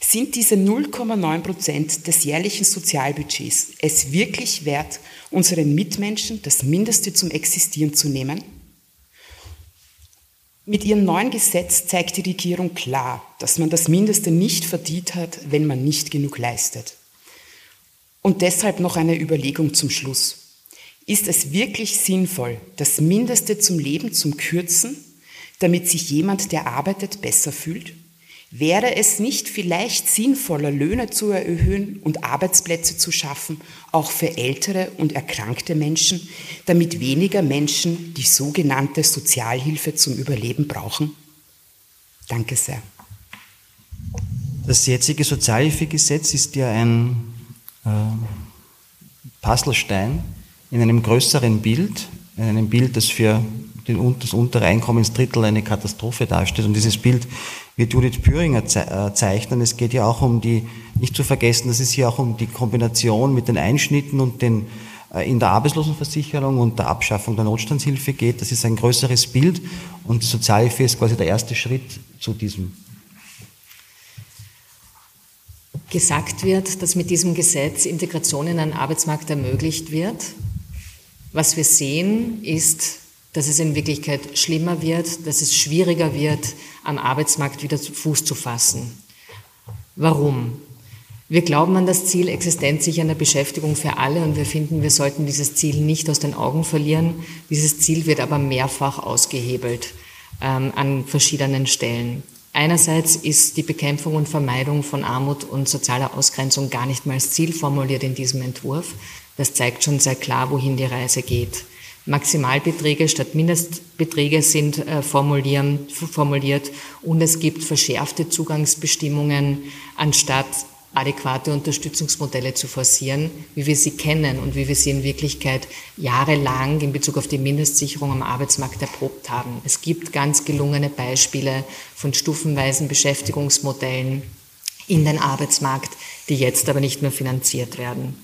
Sind diese 0,9 Prozent des jährlichen Sozialbudgets es wirklich wert, unseren Mitmenschen das Mindeste zum Existieren zu nehmen? Mit ihrem neuen Gesetz zeigt die Regierung klar, dass man das Mindeste nicht verdient hat, wenn man nicht genug leistet. Und deshalb noch eine Überlegung zum Schluss. Ist es wirklich sinnvoll, das Mindeste zum Leben zu kürzen, damit sich jemand, der arbeitet, besser fühlt? Wäre es nicht vielleicht sinnvoller, Löhne zu erhöhen und Arbeitsplätze zu schaffen, auch für ältere und erkrankte Menschen, damit weniger Menschen die sogenannte Sozialhilfe zum Überleben brauchen? Danke sehr. Das jetzige Sozialhilfegesetz ist ja ein Puzzlestein in einem größeren Bild, in einem Bild, das für den, das untere Einkommensdrittel eine Katastrophe darstellt. Und dieses Bild wird Judith Püringer äh, zeichnen. Es geht ja auch um die, nicht zu vergessen, dass es hier auch um die Kombination mit den Einschnitten und den äh, in der Arbeitslosenversicherung und der Abschaffung der Notstandshilfe geht. Das ist ein größeres Bild und die Sozialhilfe ist quasi der erste Schritt zu diesem. Gesagt wird, dass mit diesem Gesetz Integration in einen Arbeitsmarkt ermöglicht wird. Was wir sehen, ist dass es in Wirklichkeit schlimmer wird, dass es schwieriger wird, am Arbeitsmarkt wieder Fuß zu fassen. Warum? Wir glauben an das Ziel existenzsichernder Beschäftigung für alle und wir finden, wir sollten dieses Ziel nicht aus den Augen verlieren. Dieses Ziel wird aber mehrfach ausgehebelt ähm, an verschiedenen Stellen. Einerseits ist die Bekämpfung und Vermeidung von Armut und sozialer Ausgrenzung gar nicht mal als Ziel formuliert in diesem Entwurf. Das zeigt schon sehr klar, wohin die Reise geht. Maximalbeträge statt Mindestbeträge sind äh, formuliert und es gibt verschärfte Zugangsbestimmungen anstatt adäquate Unterstützungsmodelle zu forcieren, wie wir sie kennen und wie wir sie in Wirklichkeit jahrelang in Bezug auf die Mindestsicherung am Arbeitsmarkt erprobt haben. Es gibt ganz gelungene Beispiele von stufenweisen Beschäftigungsmodellen in den Arbeitsmarkt, die jetzt aber nicht mehr finanziert werden.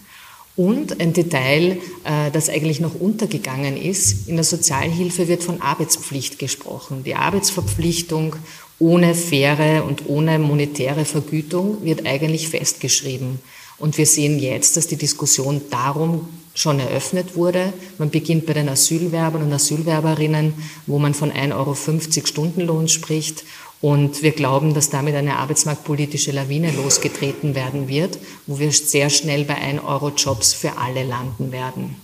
Und ein Detail, äh, das eigentlich noch untergegangen ist, in der Sozialhilfe wird von Arbeitspflicht gesprochen. Die Arbeitsverpflichtung ohne faire und ohne monetäre Vergütung wird eigentlich festgeschrieben. Und wir sehen jetzt, dass die Diskussion darum schon eröffnet wurde. Man beginnt bei den Asylwerbern und Asylwerberinnen, wo man von 1,50 Euro Stundenlohn spricht. Und wir glauben, dass damit eine arbeitsmarktpolitische Lawine losgetreten werden wird, wo wir sehr schnell bei 1 Euro Jobs für alle landen werden.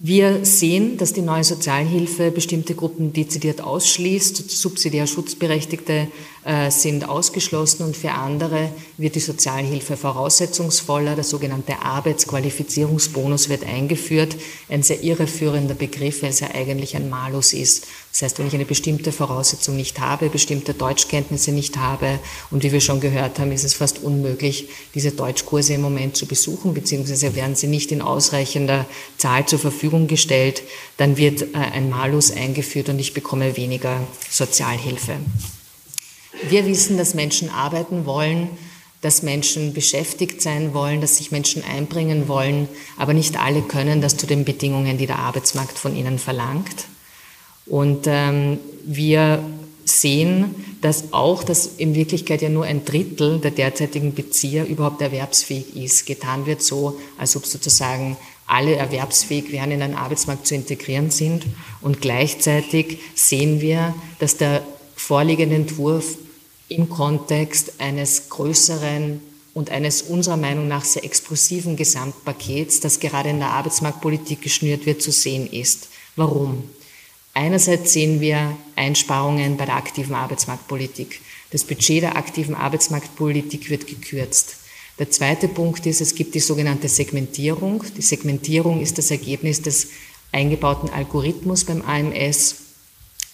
Wir sehen, dass die neue Sozialhilfe bestimmte Gruppen dezidiert ausschließt. Subsidiär Schutzberechtigte sind ausgeschlossen und für andere wird die Sozialhilfe voraussetzungsvoller. Der sogenannte Arbeitsqualifizierungsbonus wird eingeführt. Ein sehr irreführender Begriff, weil es ja eigentlich ein Malus ist. Das heißt, wenn ich eine bestimmte Voraussetzung nicht habe, bestimmte Deutschkenntnisse nicht habe und wie wir schon gehört haben, ist es fast unmöglich, diese Deutschkurse im Moment zu besuchen, beziehungsweise werden sie nicht in ausreichender Zahl zur Verfügung gestellt, dann wird äh, ein Malus eingeführt und ich bekomme weniger Sozialhilfe. Wir wissen, dass Menschen arbeiten wollen, dass Menschen beschäftigt sein wollen, dass sich Menschen einbringen wollen, aber nicht alle können das zu den Bedingungen, die der Arbeitsmarkt von ihnen verlangt. Und ähm, wir sehen, dass auch, dass in Wirklichkeit ja nur ein Drittel der derzeitigen Bezieher überhaupt erwerbsfähig ist. Getan wird so, als ob sozusagen alle erwerbsfähig wären, in den Arbeitsmarkt zu integrieren sind. Und gleichzeitig sehen wir, dass der vorliegende Entwurf im Kontext eines größeren und eines unserer Meinung nach sehr explosiven Gesamtpakets, das gerade in der Arbeitsmarktpolitik geschnürt wird, zu sehen ist. Warum? Einerseits sehen wir Einsparungen bei der aktiven Arbeitsmarktpolitik. Das Budget der aktiven Arbeitsmarktpolitik wird gekürzt. Der zweite Punkt ist, es gibt die sogenannte Segmentierung. Die Segmentierung ist das Ergebnis des eingebauten Algorithmus beim AMS.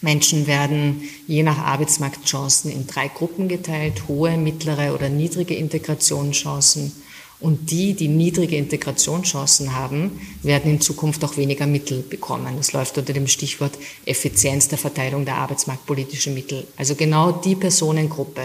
Menschen werden je nach Arbeitsmarktchancen in drei Gruppen geteilt, hohe, mittlere oder niedrige Integrationschancen. Und die, die niedrige Integrationschancen haben, werden in Zukunft auch weniger Mittel bekommen. Das läuft unter dem Stichwort Effizienz der Verteilung der arbeitsmarktpolitischen Mittel. Also genau die Personengruppe,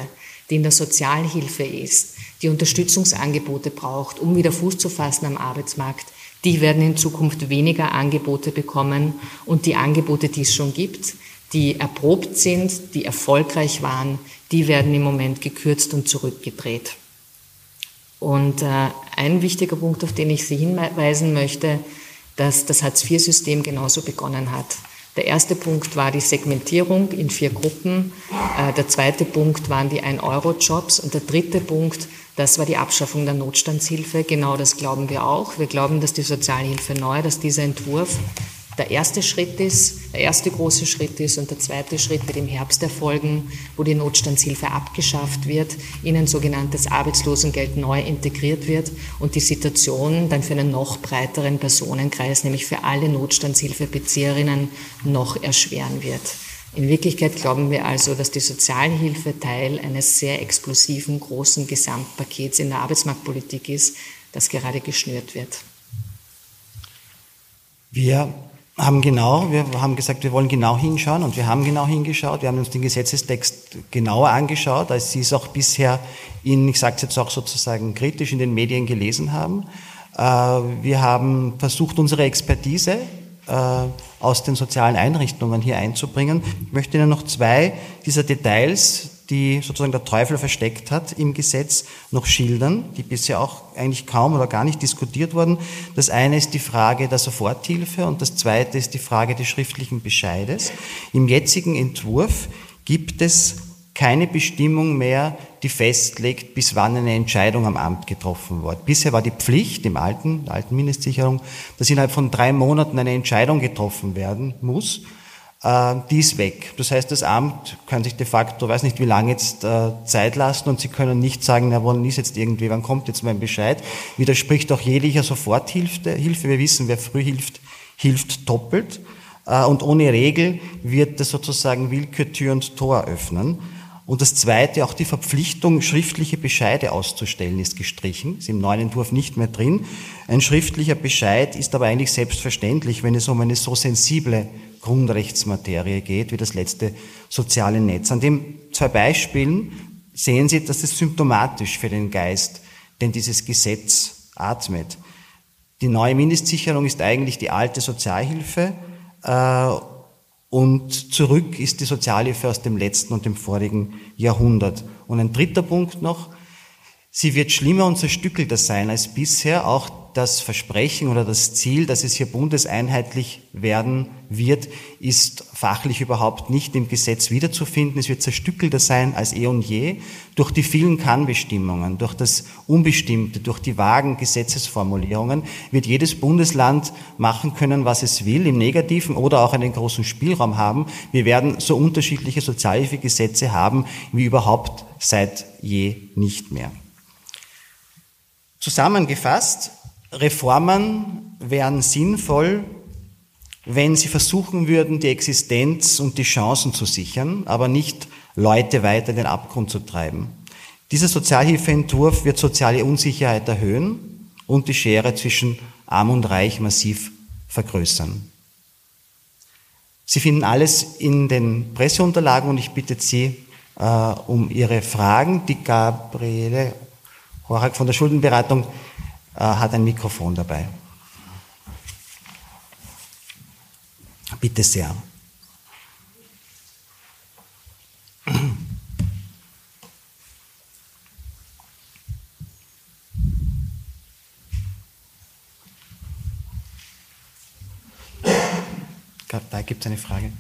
die in der Sozialhilfe ist, die Unterstützungsangebote braucht, um wieder Fuß zu fassen am Arbeitsmarkt, die werden in Zukunft weniger Angebote bekommen und die Angebote, die es schon gibt, die erprobt sind, die erfolgreich waren, die werden im Moment gekürzt und zurückgedreht. Und äh, ein wichtiger Punkt, auf den ich Sie hinweisen möchte, dass das Hartz-IV-System genauso begonnen hat. Der erste Punkt war die Segmentierung in vier Gruppen. Äh, der zweite Punkt waren die 1-Euro-Jobs. Und der dritte Punkt, das war die Abschaffung der Notstandshilfe. Genau das glauben wir auch. Wir glauben, dass die Sozialhilfe neu, dass dieser Entwurf der erste Schritt ist, der erste große Schritt ist und der zweite Schritt wird im Herbst erfolgen, wo die Notstandshilfe abgeschafft wird, in ein sogenanntes Arbeitslosengeld neu integriert wird und die Situation dann für einen noch breiteren Personenkreis, nämlich für alle Notstandshilfebezieherinnen, noch erschweren wird. In Wirklichkeit glauben wir also, dass die Sozialhilfe Teil eines sehr explosiven, großen Gesamtpakets in der Arbeitsmarktpolitik ist, das gerade geschnürt wird. Wir haben genau, wir haben gesagt, wir wollen genau hinschauen und wir haben genau hingeschaut. Wir haben uns den Gesetzestext genauer angeschaut, als Sie es auch bisher in, ich sage es jetzt auch sozusagen kritisch, in den Medien gelesen haben. Äh, wir haben versucht, unsere Expertise äh, aus den sozialen Einrichtungen hier einzubringen. Ich möchte Ihnen noch zwei dieser Details die sozusagen der Teufel versteckt hat im Gesetz, noch schildern, die bisher auch eigentlich kaum oder gar nicht diskutiert wurden. Das eine ist die Frage der Soforthilfe und das zweite ist die Frage des schriftlichen Bescheides. Im jetzigen Entwurf gibt es keine Bestimmung mehr, die festlegt, bis wann eine Entscheidung am Amt getroffen wird. Bisher war die Pflicht im alten, alten Mindestsicherung, dass innerhalb von drei Monaten eine Entscheidung getroffen werden muss. Äh, die ist weg. Das heißt, das Amt kann sich de facto, weiß nicht wie lange jetzt äh, Zeit lassen und sie können nicht sagen, na wann ist jetzt irgendwie, wann kommt jetzt mein Bescheid. Widerspricht auch jeglicher Soforthilfe. Hilfe. Wir wissen, wer früh hilft, hilft doppelt. Äh, und ohne Regel wird das sozusagen Willkürtür und Tor öffnen. Und das Zweite, auch die Verpflichtung, schriftliche Bescheide auszustellen, ist gestrichen, ist im neuen Entwurf nicht mehr drin. Ein schriftlicher Bescheid ist aber eigentlich selbstverständlich, wenn es um eine so sensible Grundrechtsmaterie geht, wie das letzte soziale Netz. An den zwei Beispielen sehen Sie, dass es symptomatisch für den Geist, denn dieses Gesetz atmet. Die neue Mindestsicherung ist eigentlich die alte Sozialhilfe äh, und zurück ist die Sozialhilfe aus dem letzten und dem vorigen Jahrhundert. Und ein dritter Punkt noch, sie wird schlimmer und zerstückelter sein als bisher, auch das Versprechen oder das Ziel, dass es hier bundeseinheitlich werden wird, ist fachlich überhaupt nicht im Gesetz wiederzufinden. Es wird zerstückelter sein als eh und je durch die vielen Kannbestimmungen, durch das Unbestimmte, durch die vagen Gesetzesformulierungen wird jedes Bundesland machen können, was es will, im Negativen oder auch einen großen Spielraum haben. Wir werden so unterschiedliche Sozialhilfegesetze haben wie überhaupt seit je nicht mehr. Zusammengefasst, Reformen wären sinnvoll, wenn sie versuchen würden, die Existenz und die Chancen zu sichern, aber nicht Leute weiter in den Abgrund zu treiben. Dieser Sozialhilfeentwurf wird soziale Unsicherheit erhöhen und die Schere zwischen Arm und Reich massiv vergrößern. Sie finden alles in den Presseunterlagen und ich bitte Sie äh, um Ihre Fragen. Die Gabriele Horak von der Schuldenberatung hat ein Mikrofon dabei. Bitte sehr. Da gibt es eine Frage.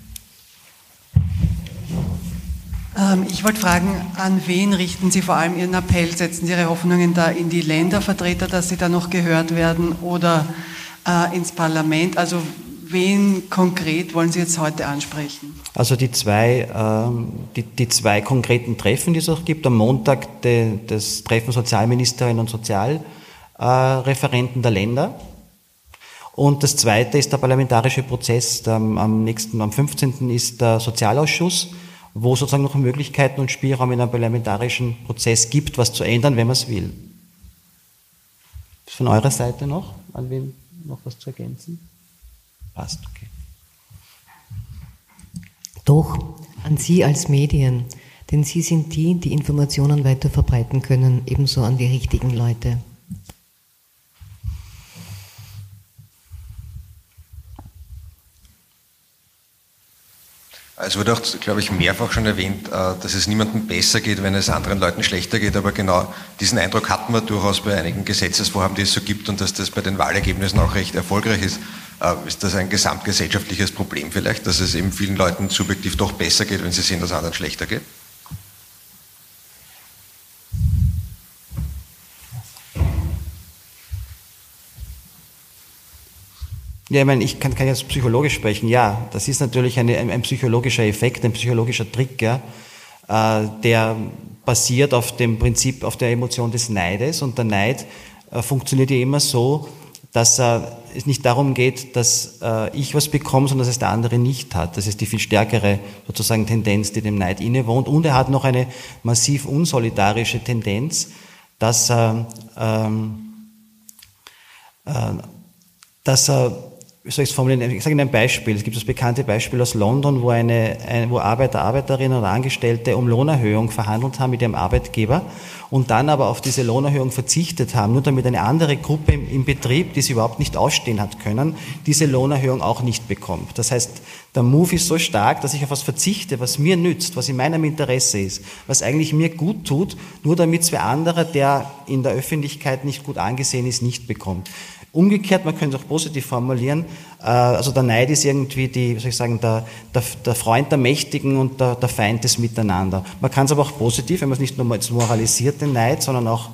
Ähm, ich wollte fragen, an wen richten Sie vor allem Ihren Appell? Setzen Sie Ihre Hoffnungen da in die Ländervertreter, dass sie da noch gehört werden oder äh, ins Parlament? Also wen konkret wollen Sie jetzt heute ansprechen? Also die zwei, ähm, die, die zwei konkreten Treffen, die es auch gibt. Am Montag das Treffen Sozialministerinnen und Sozialreferenten der Länder. Und das zweite ist der parlamentarische Prozess. Am nächsten, am 15. ist der Sozialausschuss wo sozusagen noch Möglichkeiten und Spielraum in einem parlamentarischen Prozess gibt, was zu ändern, wenn man es will. Von eurer Seite noch? An wen noch was zu ergänzen? Passt, okay. Doch, an Sie als Medien, denn Sie sind die, die Informationen weiter verbreiten können, ebenso an die richtigen Leute. Es wurde auch, glaube ich, mehrfach schon erwähnt, äh, dass es niemandem besser geht, wenn es anderen Leuten schlechter geht. Aber genau diesen Eindruck hatten wir durchaus bei einigen Gesetzesvorhaben, die es so gibt und dass das bei den Wahlergebnissen auch recht erfolgreich ist. Äh, ist das ein gesamtgesellschaftliches Problem vielleicht, dass es eben vielen Leuten subjektiv doch besser geht, wenn sie sehen, dass anderen schlechter geht? Ja, ich meine, ich kann, kann jetzt psychologisch sprechen. Ja, das ist natürlich eine, ein, ein, psychologischer Effekt, ein psychologischer Trick, ja, äh, der basiert auf dem Prinzip, auf der Emotion des Neides. Und der Neid äh, funktioniert ja immer so, dass äh, es nicht darum geht, dass äh, ich was bekomme, sondern dass es der andere nicht hat. Das ist die viel stärkere sozusagen Tendenz, die dem Neid innewohnt. Und er hat noch eine massiv unsolidarische Tendenz, dass er, ähm, äh, dass er soll ich es sage Ihnen ein Beispiel. Es gibt das bekannte Beispiel aus London, wo, eine, ein, wo Arbeiter, Arbeiterinnen oder Angestellte um Lohnerhöhung verhandelt haben mit ihrem Arbeitgeber und dann aber auf diese Lohnerhöhung verzichtet haben, nur damit eine andere Gruppe im, Betrieb, die sie überhaupt nicht ausstehen hat können, diese Lohnerhöhung auch nicht bekommt. Das heißt, der Move ist so stark, dass ich auf was verzichte, was mir nützt, was in meinem Interesse ist, was eigentlich mir gut tut, nur damit zwei andere, der in der Öffentlichkeit nicht gut angesehen ist, nicht bekommt. Umgekehrt, man könnte es auch positiv formulieren, äh, also der Neid ist irgendwie die, soll ich sagen, der, der, der Freund der Mächtigen und der, der Feind des Miteinander. Man kann es aber auch positiv, wenn man es nicht nur moralisiert, den Neid, sondern auch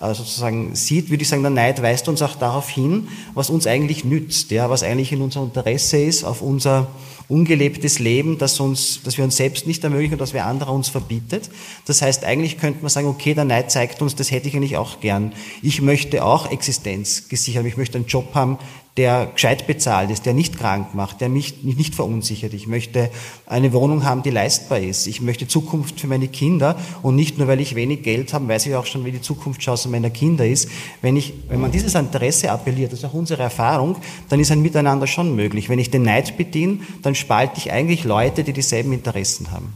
äh, sozusagen sieht, würde ich sagen, der Neid weist uns auch darauf hin, was uns eigentlich nützt, ja, was eigentlich in unserem Interesse ist, auf unser ungelebtes Leben, das, uns, das wir uns selbst nicht ermöglichen und das wer anderer uns verbietet. Das heißt, eigentlich könnte man sagen, okay, der Neid zeigt uns, das hätte ich eigentlich auch gern. Ich möchte auch Existenz gesichert haben. Ich möchte einen Job haben, der gescheit bezahlt ist, der nicht krank macht, der mich nicht verunsichert. Ich möchte eine Wohnung haben, die leistbar ist. Ich möchte Zukunft für meine Kinder und nicht nur, weil ich wenig Geld habe, weiß ich auch schon, wie die Zukunftschance meiner Kinder ist. Wenn, ich, wenn man dieses Interesse appelliert, das ist auch unsere Erfahrung, dann ist ein Miteinander schon möglich. Wenn ich den Neid bediene, dann spalte ich eigentlich Leute, die dieselben Interessen haben.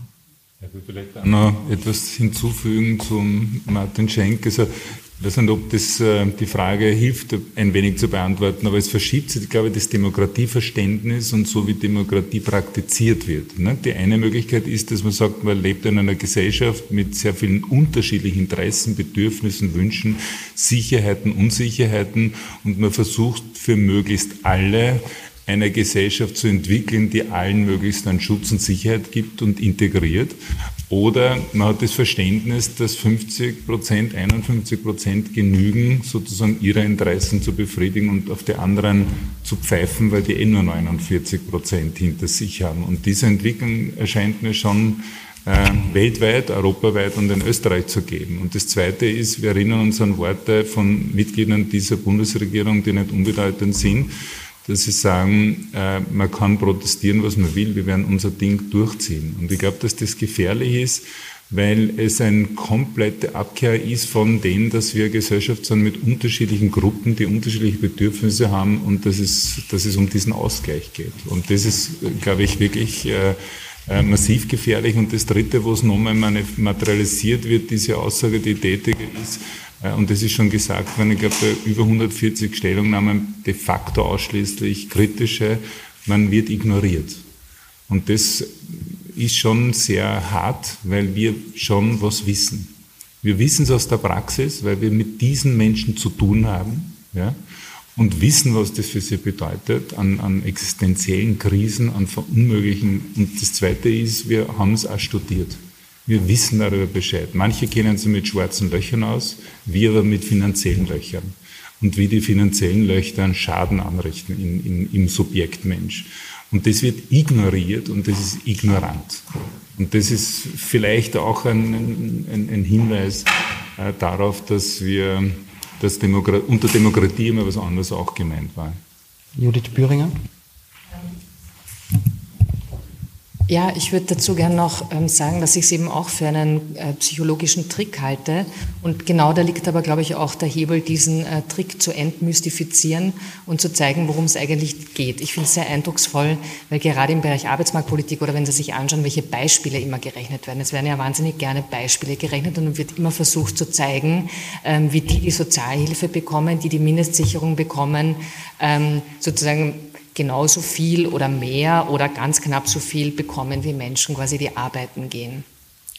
Ich will vielleicht auch noch etwas hinzufügen zum Martin Schenk. Also ich weiß nicht, ob das äh, die Frage hilft, ein wenig zu beantworten, aber es verschiebt sich, glaube ich, das Demokratieverständnis und so, wie Demokratie praktiziert wird. Ne? Die eine Möglichkeit ist, dass man sagt, man lebt in einer Gesellschaft mit sehr vielen unterschiedlichen Interessen, Bedürfnissen, Wünschen, Sicherheiten, Unsicherheiten und man versucht für möglichst alle eine Gesellschaft zu entwickeln, die allen möglichst einen Schutz und Sicherheit gibt und integriert. Oder man hat das Verständnis, dass 50 Prozent, 51 Prozent genügen, sozusagen ihre Interessen zu befriedigen und auf die anderen zu pfeifen, weil die eh nur 49 Prozent hinter sich haben. Und diese Entwicklung erscheint mir schon äh, weltweit, europaweit und in Österreich zu geben. Und das Zweite ist, wir erinnern uns an Worte von Mitgliedern dieser Bundesregierung, die nicht unbedeutend sind, dass sie sagen, äh, man kann protestieren, was man will, wir werden unser Ding durchziehen. Und ich glaube, dass das gefährlich ist, weil es eine komplette Abkehr ist von dem, dass wir Gesellschaft sind mit unterschiedlichen Gruppen, die unterschiedliche Bedürfnisse haben und dass es, dass es um diesen Ausgleich geht. Und das ist, glaube ich, wirklich äh, äh, massiv gefährlich. Und das Dritte, wo es nochmal materialisiert wird, diese Aussage, die tätige ist, und das ist schon gesagt worden, ich glaube, über 140 Stellungnahmen de facto ausschließlich kritische, man wird ignoriert. Und das ist schon sehr hart, weil wir schon was wissen. Wir wissen es aus der Praxis, weil wir mit diesen Menschen zu tun haben ja, und wissen, was das für sie bedeutet an, an existenziellen Krisen, an Verunmöglichen. Und das Zweite ist, wir haben es auch studiert. Wir wissen darüber Bescheid. Manche kennen sie mit schwarzen Löchern aus, wir aber mit finanziellen Löchern. Und wie die finanziellen Löcher einen Schaden anrichten in, in, im Subjekt Mensch. Und das wird ignoriert und das ist ignorant. Und das ist vielleicht auch ein, ein, ein Hinweis äh, darauf, dass wir, dass Demokra unter Demokratie immer was anderes auch gemeint war. Judith Büringer? Ja, ich würde dazu gerne noch ähm, sagen, dass ich es eben auch für einen äh, psychologischen Trick halte. Und genau da liegt aber, glaube ich, auch der Hebel, diesen äh, Trick zu entmystifizieren und zu zeigen, worum es eigentlich geht. Ich finde es sehr eindrucksvoll, weil gerade im Bereich Arbeitsmarktpolitik oder wenn Sie sich anschauen, welche Beispiele immer gerechnet werden. Es werden ja wahnsinnig gerne Beispiele gerechnet und wird immer versucht zu zeigen, ähm, wie die die Sozialhilfe bekommen, die die Mindestsicherung bekommen, ähm, sozusagen genauso viel oder mehr oder ganz knapp so viel bekommen wie Menschen quasi, die arbeiten gehen.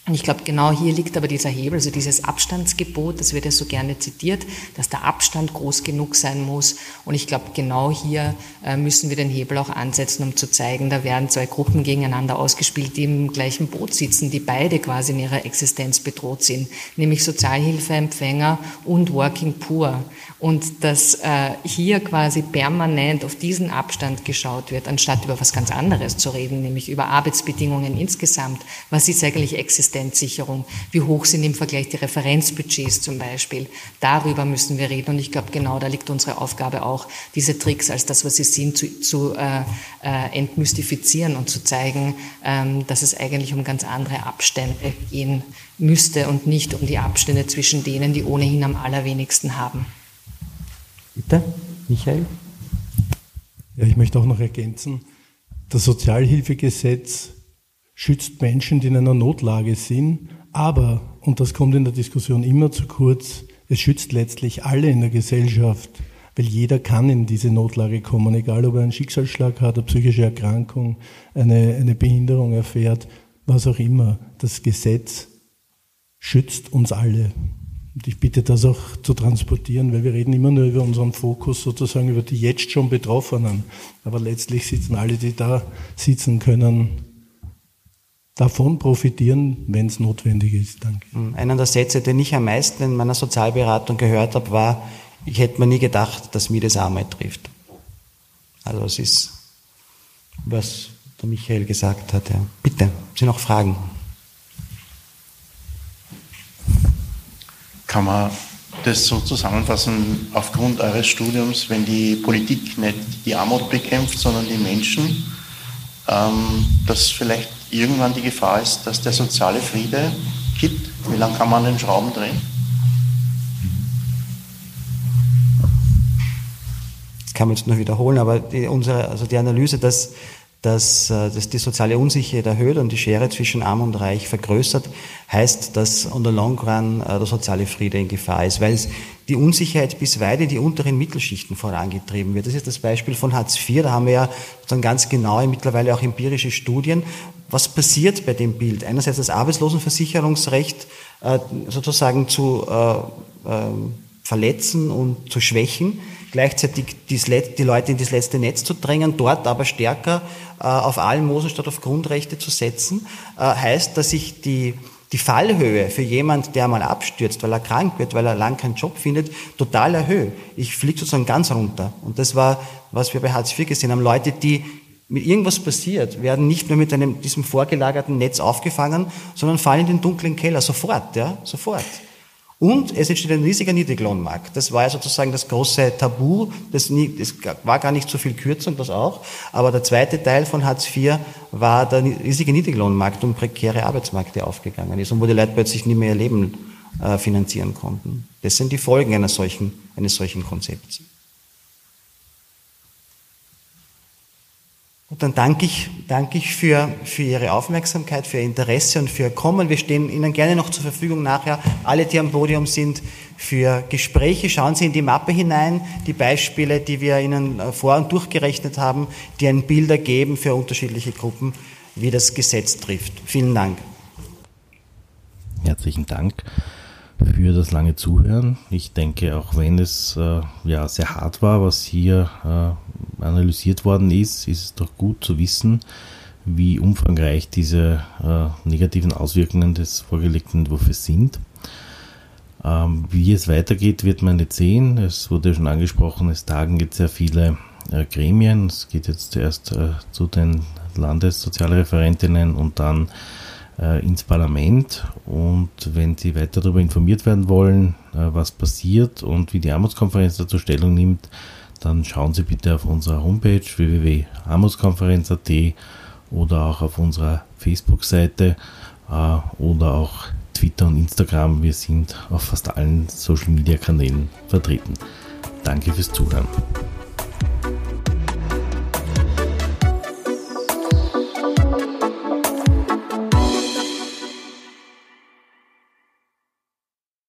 Und ich glaube, genau hier liegt aber dieser Hebel, also dieses Abstandsgebot, das wird ja so gerne zitiert, dass der Abstand groß genug sein muss. Und ich glaube, genau hier äh, müssen wir den Hebel auch ansetzen, um zu zeigen, da werden zwei Gruppen gegeneinander ausgespielt, die im gleichen Boot sitzen, die beide quasi in ihrer Existenz bedroht sind, nämlich Sozialhilfeempfänger und Working Poor. Und dass äh, hier quasi permanent auf diesen Abstand geschaut wird, anstatt über was ganz anderes zu reden, nämlich über Arbeitsbedingungen insgesamt. Was ist eigentlich Existenzsicherung? Wie hoch sind im Vergleich die Referenzbudgets zum Beispiel? Darüber müssen wir reden. Und ich glaube, genau da liegt unsere Aufgabe auch, diese Tricks als das, was sie sind, zu, zu äh, äh, entmystifizieren und zu zeigen, ähm, dass es eigentlich um ganz andere Abstände gehen müsste und nicht um die Abstände zwischen denen, die ohnehin am allerwenigsten haben. Bitte, Michael? Ja, ich möchte auch noch ergänzen, das Sozialhilfegesetz schützt Menschen, die in einer Notlage sind, aber, und das kommt in der Diskussion immer zu kurz, es schützt letztlich alle in der Gesellschaft, weil jeder kann in diese Notlage kommen, egal ob er einen Schicksalsschlag hat, eine psychische Erkrankung, eine, eine Behinderung erfährt, was auch immer. Das Gesetz schützt uns alle. Und ich bitte das auch zu transportieren, weil wir reden immer nur über unseren Fokus, sozusagen über die jetzt schon Betroffenen. Aber letztlich sitzen alle, die da sitzen können, davon profitieren, wenn es notwendig ist. Danke. Hm, einer der Sätze, den ich am meisten in meiner Sozialberatung gehört habe, war, ich hätte mir nie gedacht, dass mir das Arbeit trifft. Also es ist, was der Michael gesagt hat. Ja. Bitte, Sie noch Fragen? Kann man das so zusammenfassen, aufgrund eures Studiums, wenn die Politik nicht die Armut bekämpft, sondern die Menschen, ähm, dass vielleicht irgendwann die Gefahr ist, dass der soziale Friede kippt? Wie lange kann man den Schrauben drehen? Das kann man jetzt nur wiederholen, aber die, unsere, also die Analyse, dass dass, äh, dass die soziale Unsicherheit erhöht und die Schere zwischen Arm und Reich vergrößert, heißt, dass on the long run äh, der soziale Friede in Gefahr ist, weil die Unsicherheit bis weit in die unteren Mittelschichten vorangetrieben wird. Das ist das Beispiel von Hartz IV, da haben wir ja dann ganz genaue, mittlerweile auch empirische Studien. Was passiert bei dem Bild? Einerseits das Arbeitslosenversicherungsrecht äh, sozusagen zu verletzen und zu schwächen, gleichzeitig die Leute in das letzte Netz zu drängen, dort aber stärker äh, auf Almosen statt auf Grundrechte zu setzen, äh, heißt, dass ich die, die Fallhöhe für jemand, der mal abstürzt, weil er krank wird, weil er lang keinen Job findet, total erhöhe. Ich fliege sozusagen ganz runter. Und das war, was wir bei Hartz IV gesehen haben. Leute, die mit irgendwas passiert, werden nicht nur mit einem, diesem vorgelagerten Netz aufgefangen, sondern fallen in den dunklen Keller. Sofort, ja, sofort. Und es entsteht ein riesiger Niedriglohnmarkt. Das war ja sozusagen das große Tabu. Das, war gar nicht so viel Kürzung, das auch. Aber der zweite Teil von Hartz IV war der riesige Niedriglohnmarkt und prekäre Arbeitsmärkte aufgegangen ist und wo die Leute plötzlich nie mehr ihr Leben äh, finanzieren konnten. Das sind die Folgen eines solchen, eines solchen Konzepts. Und dann danke ich, danke ich für, für Ihre Aufmerksamkeit, für Ihr Interesse und für Ihr Kommen. Wir stehen Ihnen gerne noch zur Verfügung nachher, alle, die am Podium sind, für Gespräche. Schauen Sie in die Mappe hinein, die Beispiele, die wir Ihnen äh, vor- und durchgerechnet haben, die ein Bild ergeben für unterschiedliche Gruppen, wie das Gesetz trifft. Vielen Dank. Herzlichen Dank für das lange Zuhören. Ich denke, auch wenn es äh, ja sehr hart war, was hier äh, analysiert worden ist, ist es doch gut zu wissen, wie umfangreich diese äh, negativen Auswirkungen des vorgelegten Entwurfs sind. Ähm, wie es weitergeht, wird man nicht sehen. Es wurde schon angesprochen, es tagen jetzt sehr viele äh, Gremien. Es geht jetzt zuerst äh, zu den Landessozialreferentinnen und dann äh, ins Parlament. Und wenn Sie weiter darüber informiert werden wollen, äh, was passiert und wie die Armutskonferenz dazu Stellung nimmt, dann schauen Sie bitte auf unserer Homepage www.armutskonferenz.at oder auch auf unserer Facebook-Seite äh, oder auch Twitter und Instagram. Wir sind auf fast allen Social-Media-Kanälen vertreten. Danke fürs Zuhören.